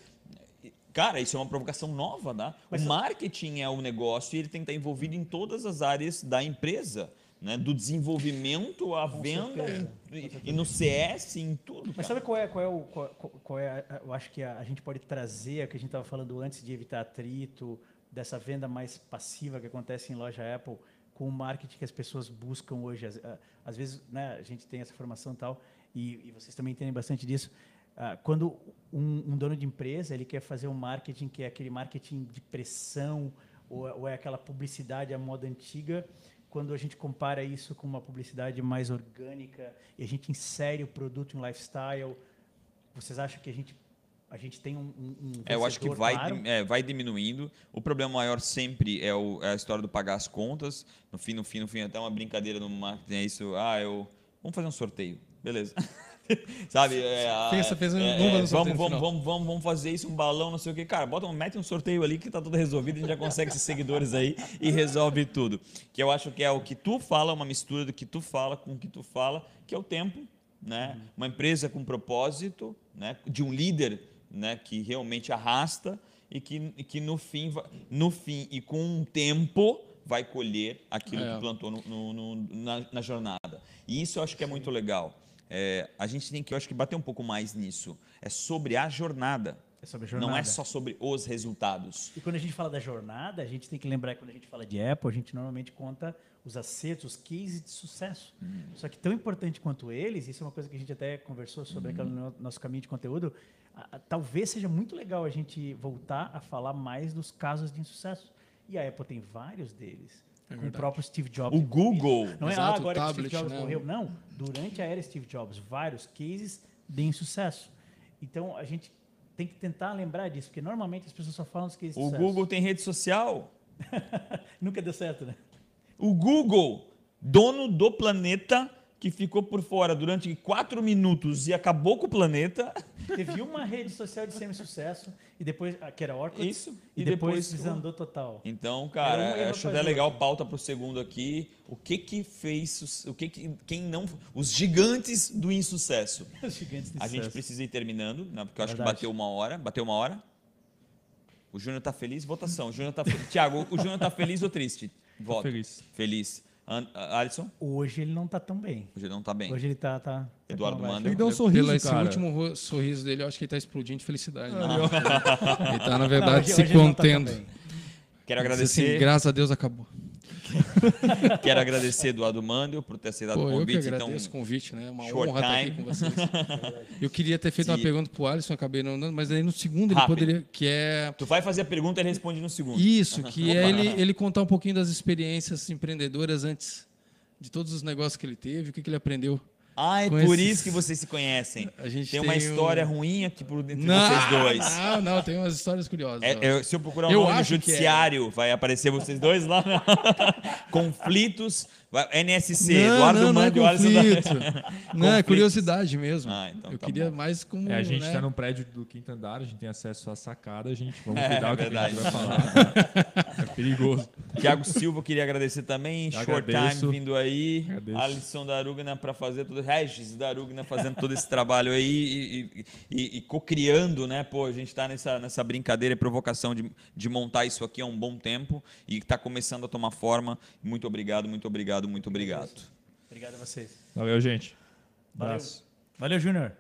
Cara, isso é uma provocação nova, né? Mas- o marketing é o negócio e ele tem que estar envolvido em todas as áreas da empresa, né? Do desenvolvimento à venda e, e no CS, em tudo. Mas cara. sabe qual é, qual é o. Qual, qual é a- eu acho que a, a gente pode trazer, o que a gente estava falando antes de evitar atrito, dessa venda mais passiva que acontece em loja Apple com o marketing que as pessoas buscam hoje. Às, às vezes, né, a gente tem essa formação e tal, e, e vocês também entendem bastante disso. Uh, quando um, um, dono de empresa ele quer fazer um marketing que é aquele marketing de pressão ou, ou é aquela publicidade à moda antiga, quando a gente compara isso com uma publicidade mais orgânica e a gente insere o produto em lifestyle, vocês acham que a gente a gente tem um, um é, eu acho que vai claro? é, vai diminuindo. O problema maior sempre é, o, é, a história do pagar as contas. No fim no fim no fim até uma brincadeira no marketing é isso ah eu vamos fazer um sorteio beleza *laughs* *laughs* Sabe? É, pensa, pensa, é, vamos, vamos, vamos, vamos, vamos, vamos fazer isso, um balão, não sei o que. Cara, bota, mete um sorteio ali que tá tudo resolvido, a gente já consegue esses seguidores aí e resolve tudo. Que eu acho que é o que tu fala, uma mistura do que tu fala com o que tu fala, que é o tempo, né? Uhum. Uma empresa com propósito, né? De um líder, né? Que realmente arrasta e que, que no fim, no fim e com um tempo vai colher aquilo é. que plantou no, no, no, na, na jornada. E isso eu acho que é muito legal. É, a gente tem que, eu acho que, bater um pouco mais nisso. É sobre a jornada. É sobre a jornada. Não é só sobre os resultados. E quando a gente fala da jornada, a gente tem que lembrar que quando a gente fala de Apple, a gente normalmente conta os acertos, os cases de sucesso. Hum. Só que tão importante quanto eles, isso é uma coisa que a gente até conversou sobre hum. no nosso caminho de conteúdo, a, a, talvez seja muito legal a gente voltar a falar mais dos casos de insucesso. E a Apple tem vários deles. É com o próprio Steve Jobs. O Google. Não é ah, agora tablet, que o Steve Jobs né? morreu. Não, durante a era Steve Jobs, vários cases de insucesso. Então, a gente tem que tentar lembrar disso, porque normalmente as pessoas só falam dos cases de sucesso. O Google tem rede social. *laughs* Nunca deu certo, né? O Google, dono do planeta, que ficou por fora durante quatro minutos e acabou com o planeta. Teve uma rede social de semi-sucesso, e depois, ah, que era Orkut, Isso, e, e depois, depois desandou total. Então, cara, um acho até legal pauta para o segundo aqui. O que que fez, o que, que quem não, os gigantes do insucesso. *laughs* Os gigantes do A gente precisa ir terminando, né, porque eu acho Verdade. que bateu uma hora. Bateu uma hora? O Júnior está feliz? Votação. O Júnior tá Tiago, o Júnior está feliz ou triste? Voto. Feliz. Feliz. Alisson? Hoje ele não está tão bem. Hoje ele não está bem. Hoje ele está. Tá, tá Eduardo Manda. Ele deu um sorriso, Pelo esse último sorriso dele, eu acho que ele está explodindo de felicidade. Né? *laughs* ele está, na verdade, não, hoje, se hoje tá contendo. Tá Quero agradecer. Assim, graças a Deus acabou. *laughs* Quero agradecer Eduardo Mandel por ter aceitado o convite. Eu que então, agradeço então, o convite, né? Uma honra estar aqui com vocês. *laughs* eu queria ter feito Sim. uma pergunta para o Alisson, acabei não dando, mas aí no segundo ele Rápido. poderia, que é... Tu vai fazer a pergunta e ele responde no segundo. Isso, que é ele, ele contar um pouquinho das experiências empreendedoras antes de todos os negócios que ele teve, o que, que ele aprendeu. Ah, é por esses... isso que vocês se conhecem. A gente tem, tem uma história um... ruim aqui por entre não, vocês dois. *laughs* Não, não, tem umas histórias curiosas. É, eu, se eu procurar um eu nome no é. judiciário, é. vai aparecer vocês dois lá. *laughs* Conflitos NSC, não, Eduardo não, não é conflito. *laughs* não, é curiosidade mesmo. Ah, então, eu tá queria bom. mais como. É, a gente está né? num prédio do quinto andar, a gente tem acesso à sacada, a gente vamos *laughs* é, cuidar é, o que a gente vai falar. *laughs* é perigoso. Tiago Silva, queria agradecer também. Eu Short agradeço. Time vindo aí. Agradeço. Alisson Darugna para fazer tudo. Regis Darugna fazendo todo esse trabalho aí e, e, e co-criando, né? Pô, a gente está nessa, nessa brincadeira e provocação de, de montar isso aqui há um bom tempo e está começando a tomar forma. Muito obrigado, muito obrigado obrigado, muito obrigado. Obrigado a vocês. Valeu, gente. Valeu, Valeu Júnior.